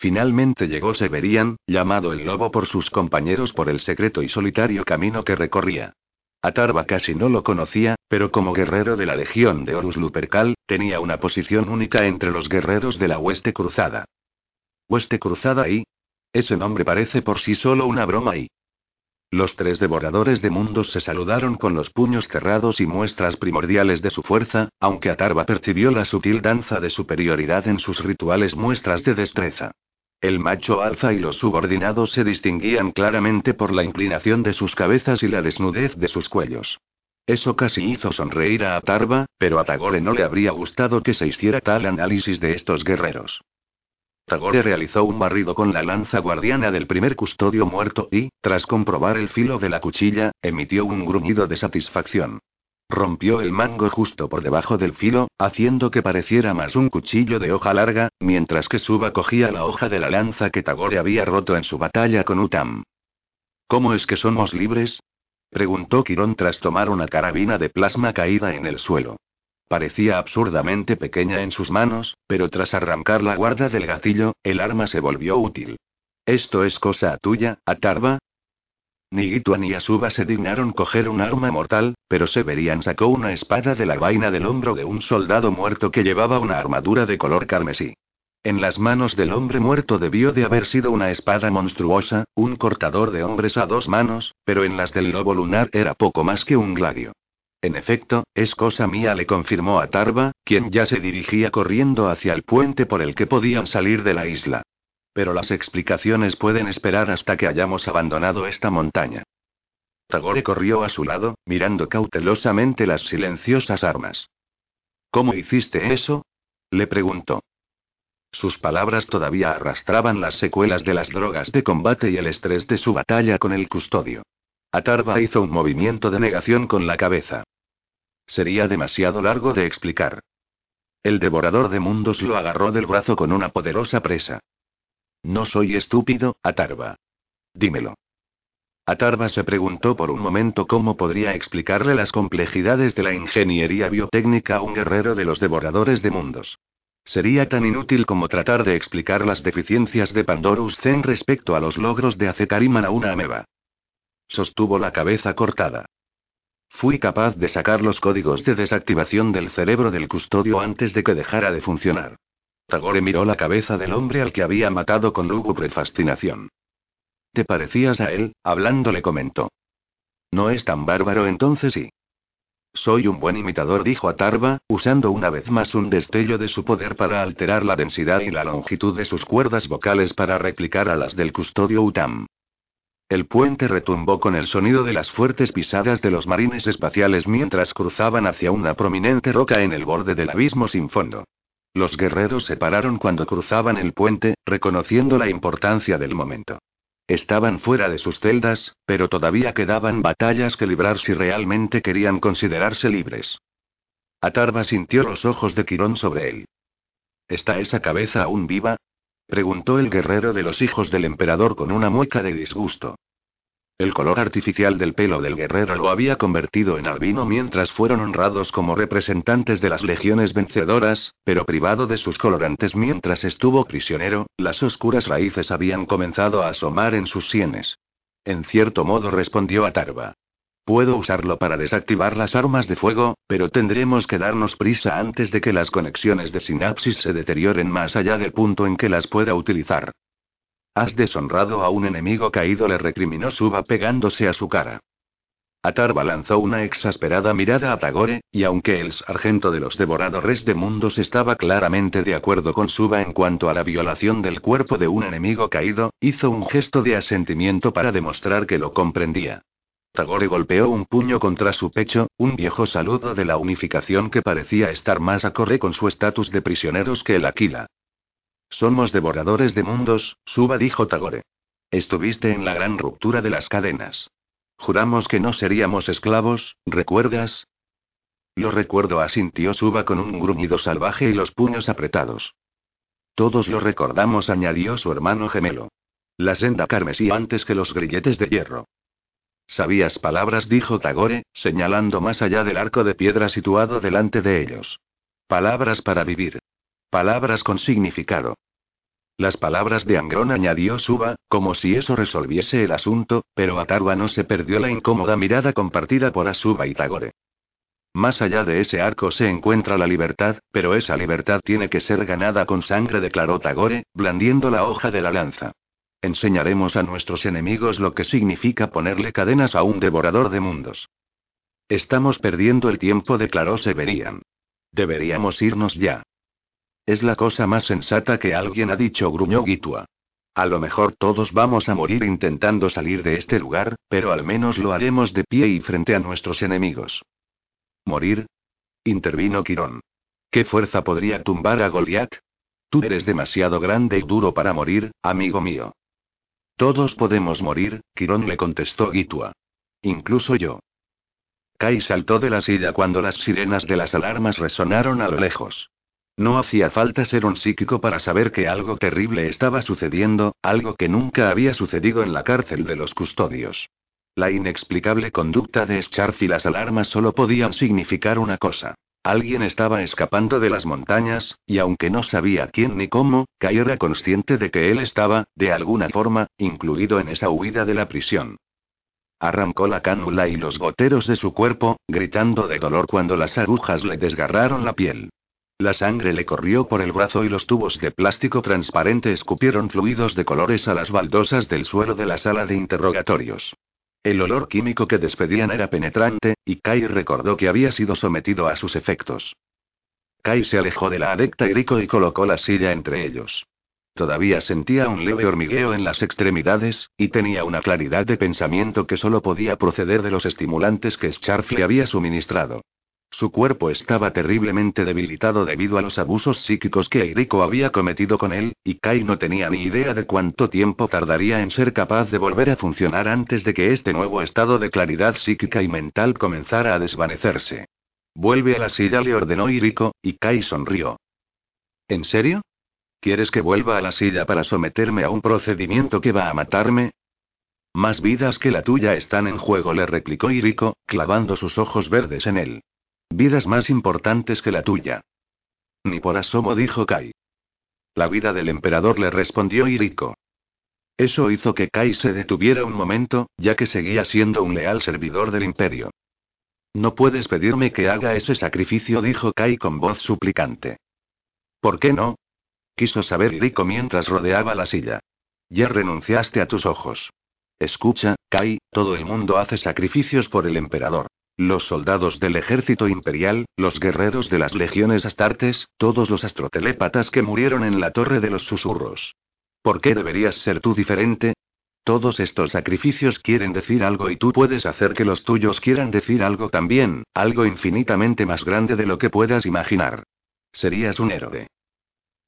Finalmente llegó Severian, llamado el lobo por sus compañeros por el secreto y solitario camino que recorría. Atarva casi no lo conocía, pero como guerrero de la Legión de Horus Lupercal, tenía una posición única entre los guerreros de la Hueste Cruzada. ¿Hueste Cruzada y? Ese nombre parece por sí solo una broma y. Los tres devoradores de mundos se saludaron con los puños cerrados y muestras primordiales de su fuerza, aunque Atarva percibió la sutil danza de superioridad en sus rituales muestras de destreza. El macho alfa y los subordinados se distinguían claramente por la inclinación de sus cabezas y la desnudez de sus cuellos. Eso casi hizo sonreír a Atarva, pero a Tagore no le habría gustado que se hiciera tal análisis de estos guerreros. Tagore realizó un barrido con la lanza guardiana del primer custodio muerto y, tras comprobar el filo de la cuchilla, emitió un gruñido de satisfacción. Rompió el mango justo por debajo del filo, haciendo que pareciera más un cuchillo de hoja larga, mientras que Suba cogía la hoja de la lanza que Tagore había roto en su batalla con Utam. ¿Cómo es que somos libres? preguntó Quirón tras tomar una carabina de plasma caída en el suelo. Parecía absurdamente pequeña en sus manos, pero tras arrancar la guarda del gatillo, el arma se volvió útil. ¿Esto es cosa tuya, Atarva? Ni Gitu ni Asuba se dignaron coger un arma mortal, pero Severian sacó una espada de la vaina del hombro de un soldado muerto que llevaba una armadura de color carmesí. En las manos del hombre muerto debió de haber sido una espada monstruosa, un cortador de hombres a dos manos, pero en las del lobo lunar era poco más que un gladio. En efecto, es cosa mía, le confirmó a Tarva, quien ya se dirigía corriendo hacia el puente por el que podían salir de la isla. Pero las explicaciones pueden esperar hasta que hayamos abandonado esta montaña. Tagore corrió a su lado, mirando cautelosamente las silenciosas armas. ¿Cómo hiciste eso? le preguntó. Sus palabras todavía arrastraban las secuelas de las drogas de combate y el estrés de su batalla con el custodio. Atarva hizo un movimiento de negación con la cabeza. Sería demasiado largo de explicar. El devorador de mundos lo agarró del brazo con una poderosa presa. No soy estúpido, Atarva. Dímelo. Atarva se preguntó por un momento cómo podría explicarle las complejidades de la ingeniería biotécnica a un guerrero de los devoradores de mundos. Sería tan inútil como tratar de explicar las deficiencias de Pandorus Zen respecto a los logros de Acetariman a una ameba. Sostuvo la cabeza cortada. Fui capaz de sacar los códigos de desactivación del cerebro del custodio antes de que dejara de funcionar. Tagore miró la cabeza del hombre al que había matado con lúgubre fascinación. ¿Te parecías a él? Hablando le comentó. No es tan bárbaro entonces sí. Soy un buen imitador, dijo Atarva, usando una vez más un destello de su poder para alterar la densidad y la longitud de sus cuerdas vocales para replicar a las del custodio Utam. El puente retumbó con el sonido de las fuertes pisadas de los marines espaciales mientras cruzaban hacia una prominente roca en el borde del abismo sin fondo. Los guerreros se pararon cuando cruzaban el puente, reconociendo la importancia del momento. Estaban fuera de sus celdas, pero todavía quedaban batallas que librar si realmente querían considerarse libres. Atarva sintió los ojos de Quirón sobre él. ¿Está esa cabeza aún viva? Preguntó el guerrero de los hijos del emperador con una mueca de disgusto. El color artificial del pelo del guerrero lo había convertido en albino mientras fueron honrados como representantes de las legiones vencedoras, pero privado de sus colorantes mientras estuvo prisionero, las oscuras raíces habían comenzado a asomar en sus sienes. En cierto modo respondió a Tarva. Puedo usarlo para desactivar las armas de fuego, pero tendremos que darnos prisa antes de que las conexiones de sinapsis se deterioren más allá del punto en que las pueda utilizar. Has deshonrado a un enemigo caído, le recriminó Suba pegándose a su cara. Atarva lanzó una exasperada mirada a Tagore, y aunque el sargento de los devoradores de mundos estaba claramente de acuerdo con Suba en cuanto a la violación del cuerpo de un enemigo caído, hizo un gesto de asentimiento para demostrar que lo comprendía. Tagore golpeó un puño contra su pecho, un viejo saludo de la unificación que parecía estar más acorde con su estatus de prisioneros que el Aquila. Somos devoradores de mundos, Suba dijo Tagore. Estuviste en la gran ruptura de las cadenas. Juramos que no seríamos esclavos, ¿recuerdas? Lo recuerdo, asintió Suba con un gruñido salvaje y los puños apretados. Todos lo recordamos, añadió su hermano gemelo. La senda carmesí antes que los grilletes de hierro. Sabías palabras, dijo Tagore, señalando más allá del arco de piedra situado delante de ellos. Palabras para vivir. Palabras con significado. Las palabras de Angrón añadió Suba, como si eso resolviese el asunto, pero Atarva no se perdió la incómoda mirada compartida por Asuba y Tagore. Más allá de ese arco se encuentra la libertad, pero esa libertad tiene que ser ganada con sangre, declaró Tagore, blandiendo la hoja de la lanza. Enseñaremos a nuestros enemigos lo que significa ponerle cadenas a un devorador de mundos. Estamos perdiendo el tiempo, declaró Severian. Deberíamos irnos ya. Es la cosa más sensata que alguien ha dicho, gruñó Gitua. A lo mejor todos vamos a morir intentando salir de este lugar, pero al menos lo haremos de pie y frente a nuestros enemigos. ¿Morir? intervino Quirón. ¿Qué fuerza podría tumbar a Goliat? Tú eres demasiado grande y duro para morir, amigo mío. Todos podemos morir, Quirón le contestó Gitua. Incluso yo. Kai saltó de la silla cuando las sirenas de las alarmas resonaron a lo lejos. No hacía falta ser un psíquico para saber que algo terrible estaba sucediendo, algo que nunca había sucedido en la cárcel de los custodios. La inexplicable conducta de Scharf y las alarmas solo podían significar una cosa. Alguien estaba escapando de las montañas, y aunque no sabía quién ni cómo, Kai era consciente de que él estaba, de alguna forma, incluido en esa huida de la prisión. Arrancó la cánula y los goteros de su cuerpo, gritando de dolor cuando las agujas le desgarraron la piel. La sangre le corrió por el brazo y los tubos de plástico transparente escupieron fluidos de colores a las baldosas del suelo de la sala de interrogatorios. El olor químico que despedían era penetrante, y Kai recordó que había sido sometido a sus efectos. Kai se alejó de la adecta y Rico y colocó la silla entre ellos. Todavía sentía un leve hormigueo en las extremidades, y tenía una claridad de pensamiento que solo podía proceder de los estimulantes que Scharf le había suministrado. Su cuerpo estaba terriblemente debilitado debido a los abusos psíquicos que Eirico había cometido con él, y Kai no tenía ni idea de cuánto tiempo tardaría en ser capaz de volver a funcionar antes de que este nuevo estado de claridad psíquica y mental comenzara a desvanecerse. Vuelve a la silla, le ordenó Eirico, y Kai sonrió. ¿En serio? ¿Quieres que vuelva a la silla para someterme a un procedimiento que va a matarme? Más vidas que la tuya están en juego, le replicó Iriko, clavando sus ojos verdes en él. Vidas más importantes que la tuya. Ni por asomo, dijo Kai. La vida del emperador, le respondió Iriko. Eso hizo que Kai se detuviera un momento, ya que seguía siendo un leal servidor del imperio. No puedes pedirme que haga ese sacrificio, dijo Kai con voz suplicante. ¿Por qué no? Quiso saber Iriko mientras rodeaba la silla. Ya renunciaste a tus ojos. Escucha, Kai, todo el mundo hace sacrificios por el emperador. Los soldados del ejército imperial, los guerreros de las legiones astartes, todos los astrotelépatas que murieron en la torre de los susurros. ¿Por qué deberías ser tú diferente? Todos estos sacrificios quieren decir algo y tú puedes hacer que los tuyos quieran decir algo también, algo infinitamente más grande de lo que puedas imaginar. Serías un héroe.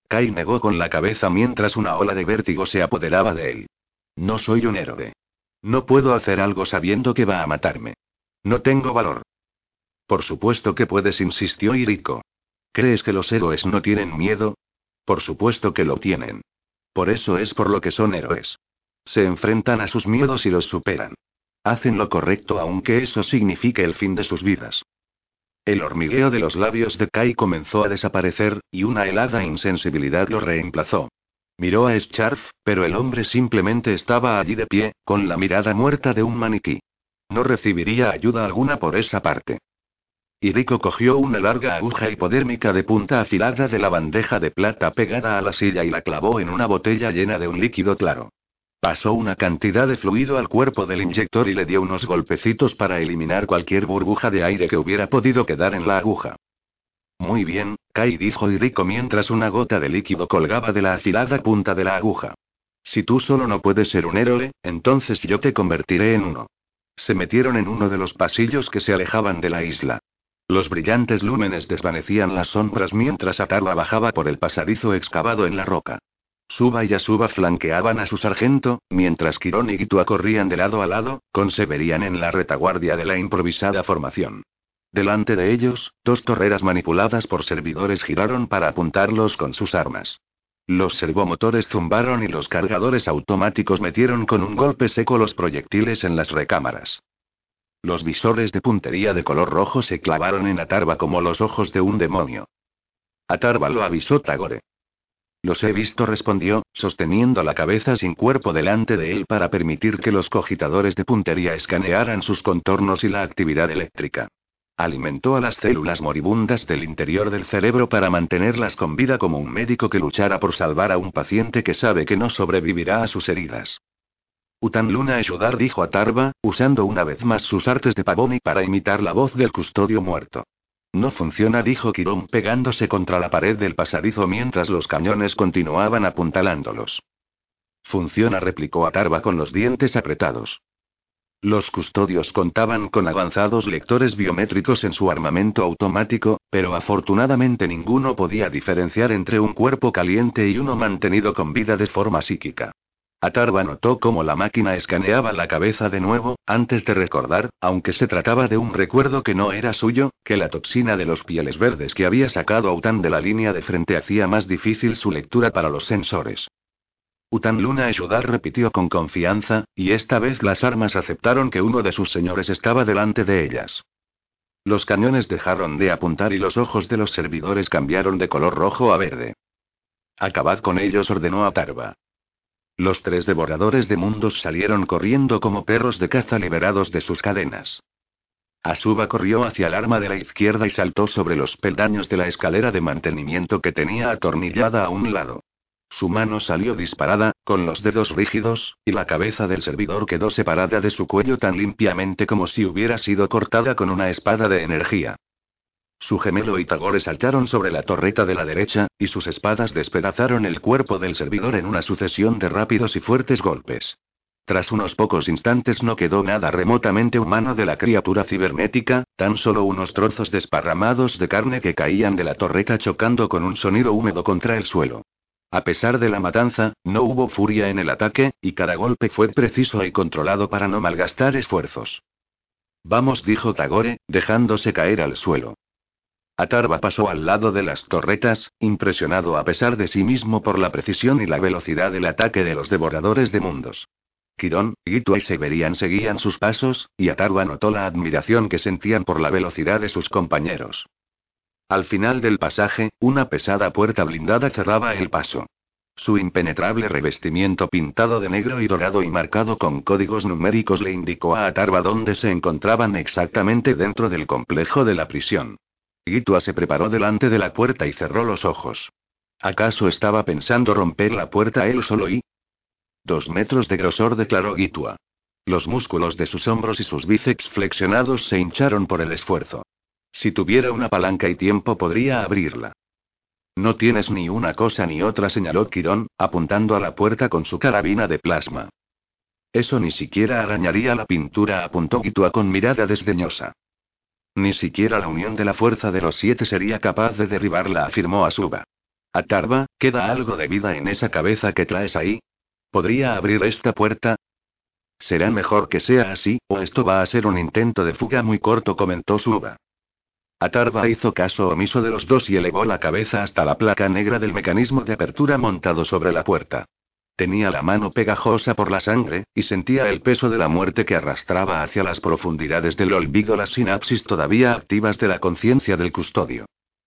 Kai negó con la cabeza mientras una ola de vértigo se apoderaba de él. No soy un héroe. No puedo hacer algo sabiendo que va a matarme. No tengo valor. Por supuesto que puedes, insistió Iriko. ¿Crees que los héroes no tienen miedo? Por supuesto que lo tienen. Por eso es por lo que son héroes. Se enfrentan a sus miedos y los superan. Hacen lo correcto aunque eso signifique el fin de sus vidas. El hormigueo de los labios de Kai comenzó a desaparecer, y una helada insensibilidad lo reemplazó. Miró a Scharf, pero el hombre simplemente estaba allí de pie, con la mirada muerta de un maniquí. No recibiría ayuda alguna por esa parte. Iriko cogió una larga aguja hipodérmica de punta afilada de la bandeja de plata pegada a la silla y la clavó en una botella llena de un líquido claro. Pasó una cantidad de fluido al cuerpo del inyector y le dio unos golpecitos para eliminar cualquier burbuja de aire que hubiera podido quedar en la aguja. Muy bien, Kai dijo Iriko mientras una gota de líquido colgaba de la afilada punta de la aguja. Si tú solo no puedes ser un héroe, entonces yo te convertiré en uno. Se metieron en uno de los pasillos que se alejaban de la isla. Los brillantes lúmenes desvanecían las sombras mientras Atarla bajaba por el pasadizo excavado en la roca. Suba y Asuba flanqueaban a su sargento, mientras Quirón y Gitua corrían de lado a lado, con Severian en la retaguardia de la improvisada formación. Delante de ellos, dos torreras manipuladas por servidores giraron para apuntarlos con sus armas. Los servomotores zumbaron y los cargadores automáticos metieron con un golpe seco los proyectiles en las recámaras. Los visores de puntería de color rojo se clavaron en Atarba como los ojos de un demonio. Atarba lo avisó Tagore. Los he visto, respondió, sosteniendo la cabeza sin cuerpo delante de él para permitir que los cogitadores de puntería escanearan sus contornos y la actividad eléctrica. Alimentó a las células moribundas del interior del cerebro para mantenerlas con vida como un médico que luchara por salvar a un paciente que sabe que no sobrevivirá a sus heridas. Utan Luna ayudar dijo a Tarva, usando una vez más sus artes de pavoni para imitar la voz del custodio muerto. No funciona, dijo Kirón pegándose contra la pared del pasadizo mientras los cañones continuaban apuntalándolos. Funciona, replicó Atarva con los dientes apretados. Los custodios contaban con avanzados lectores biométricos en su armamento automático, pero afortunadamente ninguno podía diferenciar entre un cuerpo caliente y uno mantenido con vida de forma psíquica. Atarva notó cómo la máquina escaneaba la cabeza de nuevo, antes de recordar, aunque se trataba de un recuerdo que no era suyo, que la toxina de los pieles verdes que había sacado a Utan de la línea de frente hacía más difícil su lectura para los sensores. Utan Luna Ayudar repitió con confianza, y esta vez las armas aceptaron que uno de sus señores estaba delante de ellas. Los cañones dejaron de apuntar y los ojos de los servidores cambiaron de color rojo a verde. Acabad con ellos, ordenó a. Los tres devoradores de mundos salieron corriendo como perros de caza liberados de sus cadenas. Asuba corrió hacia el arma de la izquierda y saltó sobre los peldaños de la escalera de mantenimiento que tenía atornillada a un lado. Su mano salió disparada, con los dedos rígidos, y la cabeza del servidor quedó separada de su cuello tan limpiamente como si hubiera sido cortada con una espada de energía. Su gemelo y Tagore saltaron sobre la torreta de la derecha, y sus espadas despedazaron el cuerpo del servidor en una sucesión de rápidos y fuertes golpes. Tras unos pocos instantes no quedó nada remotamente humano de la criatura cibernética, tan solo unos trozos desparramados de carne que caían de la torreta chocando con un sonido húmedo contra el suelo. A pesar de la matanza, no hubo furia en el ataque, y cada golpe fue preciso y controlado para no malgastar esfuerzos. Vamos, dijo Tagore, dejándose caer al suelo. Atarva pasó al lado de las torretas, impresionado a pesar de sí mismo por la precisión y la velocidad del ataque de los devoradores de mundos. Quirón, Gitu y Severian seguían sus pasos, y Atarva notó la admiración que sentían por la velocidad de sus compañeros. Al final del pasaje, una pesada puerta blindada cerraba el paso. Su impenetrable revestimiento pintado de negro y dorado y marcado con códigos numéricos le indicó a Atarva dónde se encontraban exactamente dentro del complejo de la prisión. Gitua se preparó delante de la puerta y cerró los ojos. ¿Acaso estaba pensando romper la puerta él solo y? Dos metros de grosor, declaró Gitua. Los músculos de sus hombros y sus bíceps flexionados se hincharon por el esfuerzo. Si tuviera una palanca y tiempo podría abrirla. No tienes ni una cosa ni otra, señaló Quirón, apuntando a la puerta con su carabina de plasma. Eso ni siquiera arañaría la pintura, apuntó Gitua con mirada desdeñosa. Ni siquiera la unión de la fuerza de los siete sería capaz de derribarla, afirmó Asuba. Atarva, ¿queda algo de vida en esa cabeza que traes ahí? ¿Podría abrir esta puerta? Será mejor que sea así, o esto va a ser un intento de fuga muy corto, comentó Suba. Atarva hizo caso omiso de los dos y elevó la cabeza hasta la placa negra del mecanismo de apertura montado sobre la puerta. Tenía la mano pegajosa por la sangre, y sentía el peso de la muerte que arrastraba hacia las profundidades del olvido las sinapsis todavía activas de la conciencia del custodio.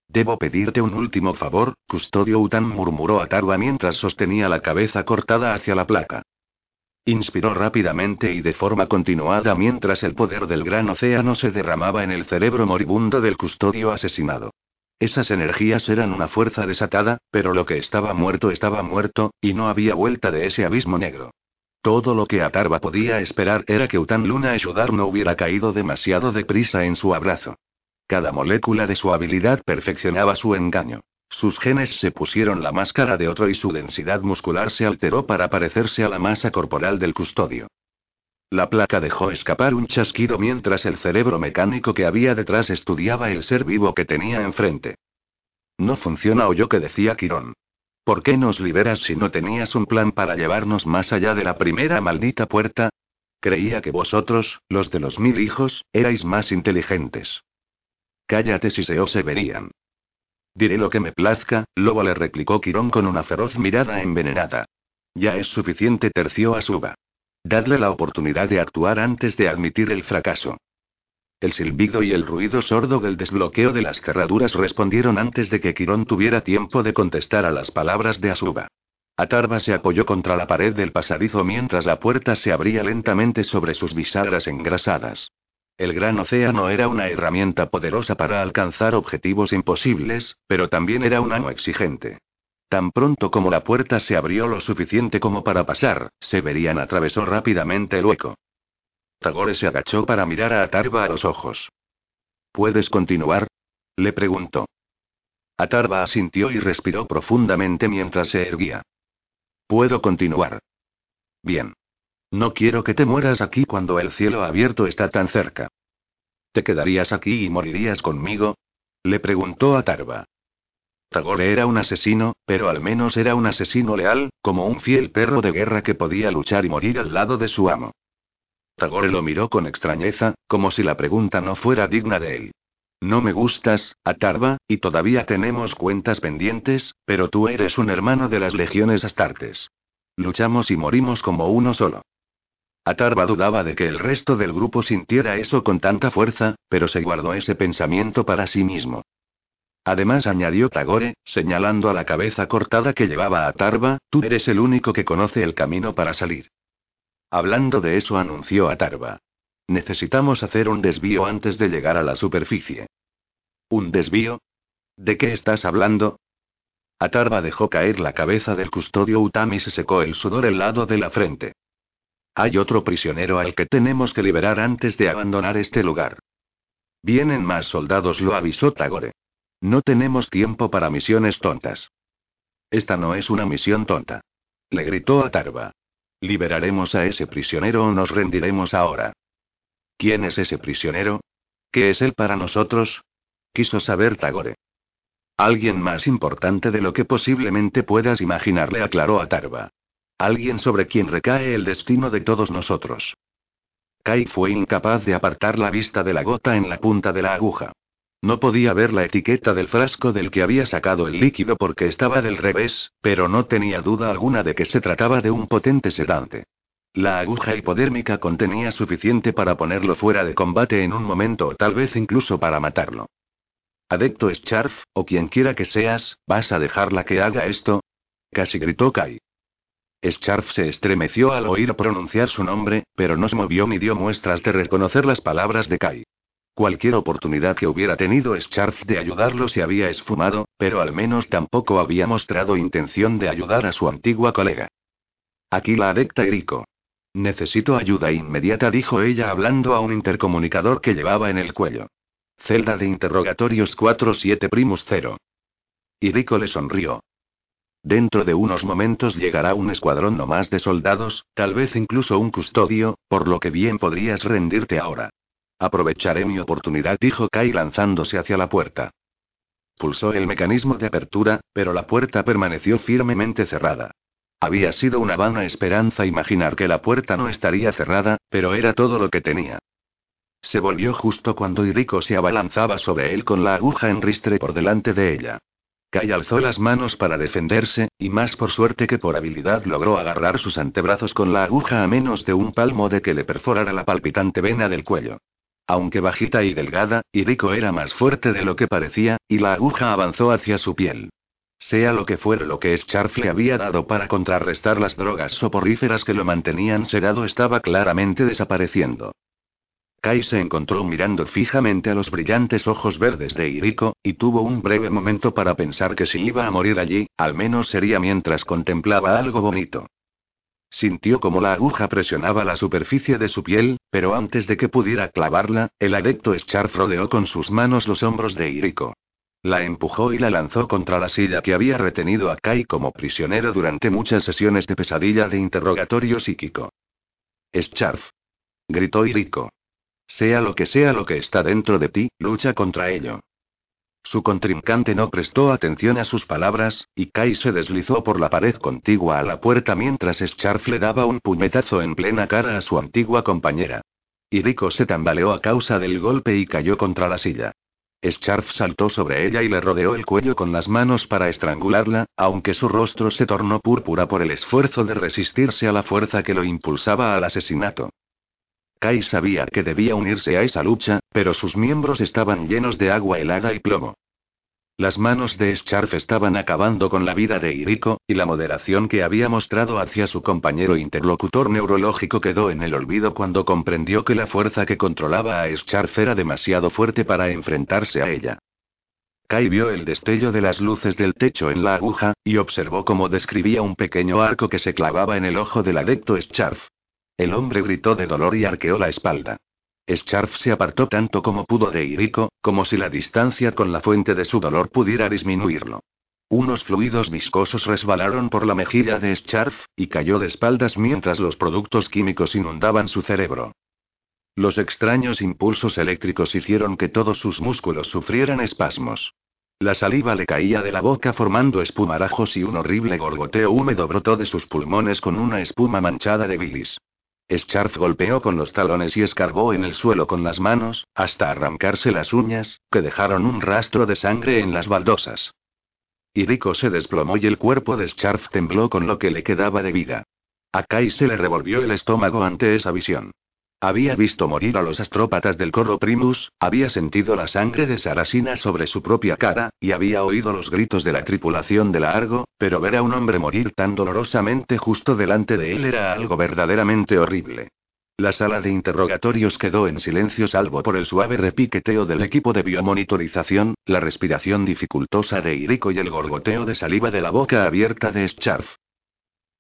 Debo pedirte un último favor, custodio Utan murmuró Atarva mientras sostenía la cabeza cortada hacia la placa. Inspiró rápidamente y de forma continuada mientras el poder del gran océano se derramaba en el cerebro moribundo del custodio asesinado. Esas energías eran una fuerza desatada, pero lo que estaba muerto estaba muerto, y no había vuelta de ese abismo negro. Todo lo que Atarva podía esperar era que Utan Luna Ayudar no hubiera caído demasiado deprisa en su abrazo. Cada molécula de su habilidad perfeccionaba su engaño. Sus genes se pusieron la máscara de otro y su densidad muscular se alteró para parecerse a la masa corporal del custodio. La placa dejó escapar un chasquido mientras el cerebro mecánico que había detrás estudiaba el ser vivo que tenía enfrente. No funciona, oyó que decía Quirón. ¿Por qué nos liberas si no tenías un plan para llevarnos más allá de la primera maldita puerta? Creía que vosotros, los de los mil hijos, erais más inteligentes. Cállate si se os verían. Diré lo que me plazca, lobo le replicó Quirón con una feroz mirada envenenada. Ya es suficiente, terció a Suba. Dadle la oportunidad de actuar antes de admitir el fracaso. El silbido y el ruido sordo del desbloqueo de las cerraduras respondieron antes de que Quirón tuviera tiempo de contestar a las palabras de Asuba. Atarva se apoyó contra la pared del pasadizo mientras la puerta se abría lentamente sobre sus bisagras engrasadas. El gran océano era una herramienta poderosa para alcanzar objetivos imposibles, pero también era un amo exigente. Tan pronto como la puerta se abrió lo suficiente como para pasar, Severian atravesó rápidamente el hueco. Tagore se agachó para mirar a Atarva a los ojos. ¿Puedes continuar? le preguntó. Atarva asintió y respiró profundamente mientras se erguía. Puedo continuar. Bien. No quiero que te mueras aquí cuando el cielo abierto está tan cerca. ¿Te quedarías aquí y morirías conmigo? Le preguntó a Tarva. Tagore era un asesino, pero al menos era un asesino leal, como un fiel perro de guerra que podía luchar y morir al lado de su amo. Tagore lo miró con extrañeza, como si la pregunta no fuera digna de él. No me gustas, Atarva, y todavía tenemos cuentas pendientes, pero tú eres un hermano de las legiones astartes. Luchamos y morimos como uno solo. Atarva dudaba de que el resto del grupo sintiera eso con tanta fuerza, pero se guardó ese pensamiento para sí mismo. Además añadió Tagore, señalando a la cabeza cortada que llevaba Atarva, tú eres el único que conoce el camino para salir. Hablando de eso anunció Atarva. Necesitamos hacer un desvío antes de llegar a la superficie. ¿Un desvío? ¿De qué estás hablando? Atarva dejó caer la cabeza del custodio Utami y se secó el sudor helado de la frente. Hay otro prisionero al que tenemos que liberar antes de abandonar este lugar. Vienen más soldados, lo avisó Tagore. No tenemos tiempo para misiones tontas. Esta no es una misión tonta. Le gritó a Tarva. Liberaremos a ese prisionero o nos rendiremos ahora. ¿Quién es ese prisionero? ¿Qué es él para nosotros? Quiso saber Tagore. Alguien más importante de lo que posiblemente puedas imaginarle, aclaró a Tarva. Alguien sobre quien recae el destino de todos nosotros. Kai fue incapaz de apartar la vista de la gota en la punta de la aguja. No podía ver la etiqueta del frasco del que había sacado el líquido porque estaba del revés, pero no tenía duda alguna de que se trataba de un potente sedante. La aguja hipodérmica contenía suficiente para ponerlo fuera de combate en un momento o tal vez incluso para matarlo. Adecto Scharf, o quien quiera que seas, ¿vas a dejarla que haga esto? Casi gritó Kai. Scharf se estremeció al oír pronunciar su nombre, pero no se movió ni dio muestras de reconocer las palabras de Kai. Cualquier oportunidad que hubiera tenido Scharf de ayudarlo se había esfumado, pero al menos tampoco había mostrado intención de ayudar a su antigua colega. Aquí la adecta Eriko. Necesito ayuda inmediata, dijo ella hablando a un intercomunicador que llevaba en el cuello. Celda de interrogatorios 47 Primus 0. Iriko le sonrió. Dentro de unos momentos llegará un escuadrón no más de soldados, tal vez incluso un custodio, por lo que bien podrías rendirte ahora. Aprovecharé mi oportunidad, dijo Kai lanzándose hacia la puerta. Pulsó el mecanismo de apertura, pero la puerta permaneció firmemente cerrada. Había sido una vana esperanza imaginar que la puerta no estaría cerrada, pero era todo lo que tenía. Se volvió justo cuando Iriko se abalanzaba sobre él con la aguja en ristre por delante de ella. Kai alzó las manos para defenderse, y más por suerte que por habilidad logró agarrar sus antebrazos con la aguja a menos de un palmo de que le perforara la palpitante vena del cuello. Aunque bajita y delgada, Iriko era más fuerte de lo que parecía, y la aguja avanzó hacia su piel. Sea lo que fuera lo que Scharf le había dado para contrarrestar las drogas soporíferas que lo mantenían sedado estaba claramente desapareciendo. Kai se encontró mirando fijamente a los brillantes ojos verdes de Iriko, y tuvo un breve momento para pensar que si iba a morir allí, al menos sería mientras contemplaba algo bonito. Sintió como la aguja presionaba la superficie de su piel, pero antes de que pudiera clavarla, el adecto Scharf rodeó con sus manos los hombros de Iriko. La empujó y la lanzó contra la silla que había retenido a Kai como prisionero durante muchas sesiones de pesadilla de interrogatorio psíquico. Scharf. Gritó Iriko. Sea lo que sea lo que está dentro de ti, lucha contra ello. Su contrincante no prestó atención a sus palabras, y Kai se deslizó por la pared contigua a la puerta mientras Scharf le daba un puñetazo en plena cara a su antigua compañera. Iriko se tambaleó a causa del golpe y cayó contra la silla. Scharf saltó sobre ella y le rodeó el cuello con las manos para estrangularla, aunque su rostro se tornó púrpura por el esfuerzo de resistirse a la fuerza que lo impulsaba al asesinato. Kai sabía que debía unirse a esa lucha, pero sus miembros estaban llenos de agua helada y plomo. Las manos de Scharf estaban acabando con la vida de Iriko, y la moderación que había mostrado hacia su compañero interlocutor neurológico quedó en el olvido cuando comprendió que la fuerza que controlaba a Scharf era demasiado fuerte para enfrentarse a ella. Kai vio el destello de las luces del techo en la aguja, y observó cómo describía un pequeño arco que se clavaba en el ojo del adepto Scharf. El hombre gritó de dolor y arqueó la espalda. Scharf se apartó tanto como pudo de Iriko, como si la distancia con la fuente de su dolor pudiera disminuirlo. Unos fluidos viscosos resbalaron por la mejilla de Scharf, y cayó de espaldas mientras los productos químicos inundaban su cerebro. Los extraños impulsos eléctricos hicieron que todos sus músculos sufrieran espasmos. La saliva le caía de la boca formando espumarajos y un horrible gorgoteo húmedo brotó de sus pulmones con una espuma manchada de bilis. Scharf golpeó con los talones y escarbó en el suelo con las manos, hasta arrancarse las uñas, que dejaron un rastro de sangre en las baldosas. Iriko se desplomó y el cuerpo de Scharf tembló con lo que le quedaba de vida. A Kai se le revolvió el estómago ante esa visión. Había visto morir a los astrópatas del Corro Primus, había sentido la sangre de Sarasina sobre su propia cara, y había oído los gritos de la tripulación de la Argo, pero ver a un hombre morir tan dolorosamente justo delante de él era algo verdaderamente horrible. La sala de interrogatorios quedó en silencio salvo por el suave repiqueteo del equipo de biomonitorización, la respiración dificultosa de Iriko y el gorgoteo de saliva de la boca abierta de Scharf.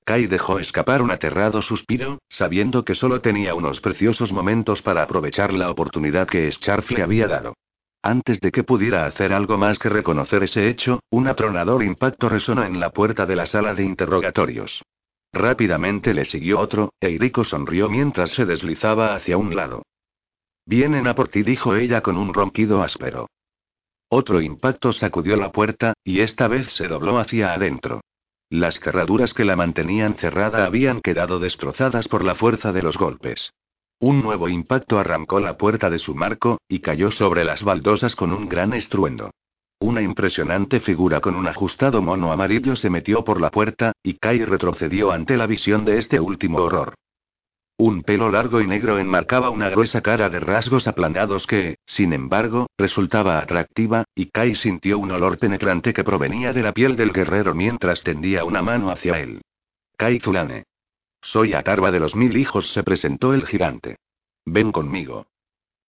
Kai dejó escapar un aterrado suspiro, sabiendo que solo tenía unos preciosos momentos para aprovechar la oportunidad que Scharf le había dado. Antes de que pudiera hacer algo más que reconocer ese hecho, un atronador impacto resonó en la puerta de la sala de interrogatorios. Rápidamente le siguió otro, e Iriko sonrió mientras se deslizaba hacia un lado. Vienen a por ti, dijo ella con un ronquido áspero. Otro impacto sacudió la puerta, y esta vez se dobló hacia adentro. Las cerraduras que la mantenían cerrada habían quedado destrozadas por la fuerza de los golpes. Un nuevo impacto arrancó la puerta de su marco, y cayó sobre las baldosas con un gran estruendo. Una impresionante figura con un ajustado mono amarillo se metió por la puerta, y Kai retrocedió ante la visión de este último horror. Un pelo largo y negro enmarcaba una gruesa cara de rasgos aplanados que, sin embargo, resultaba atractiva, y Kai sintió un olor penetrante que provenía de la piel del guerrero mientras tendía una mano hacia él. Kai Zulane. Soy Atarba de los mil hijos, se presentó el gigante. Ven conmigo.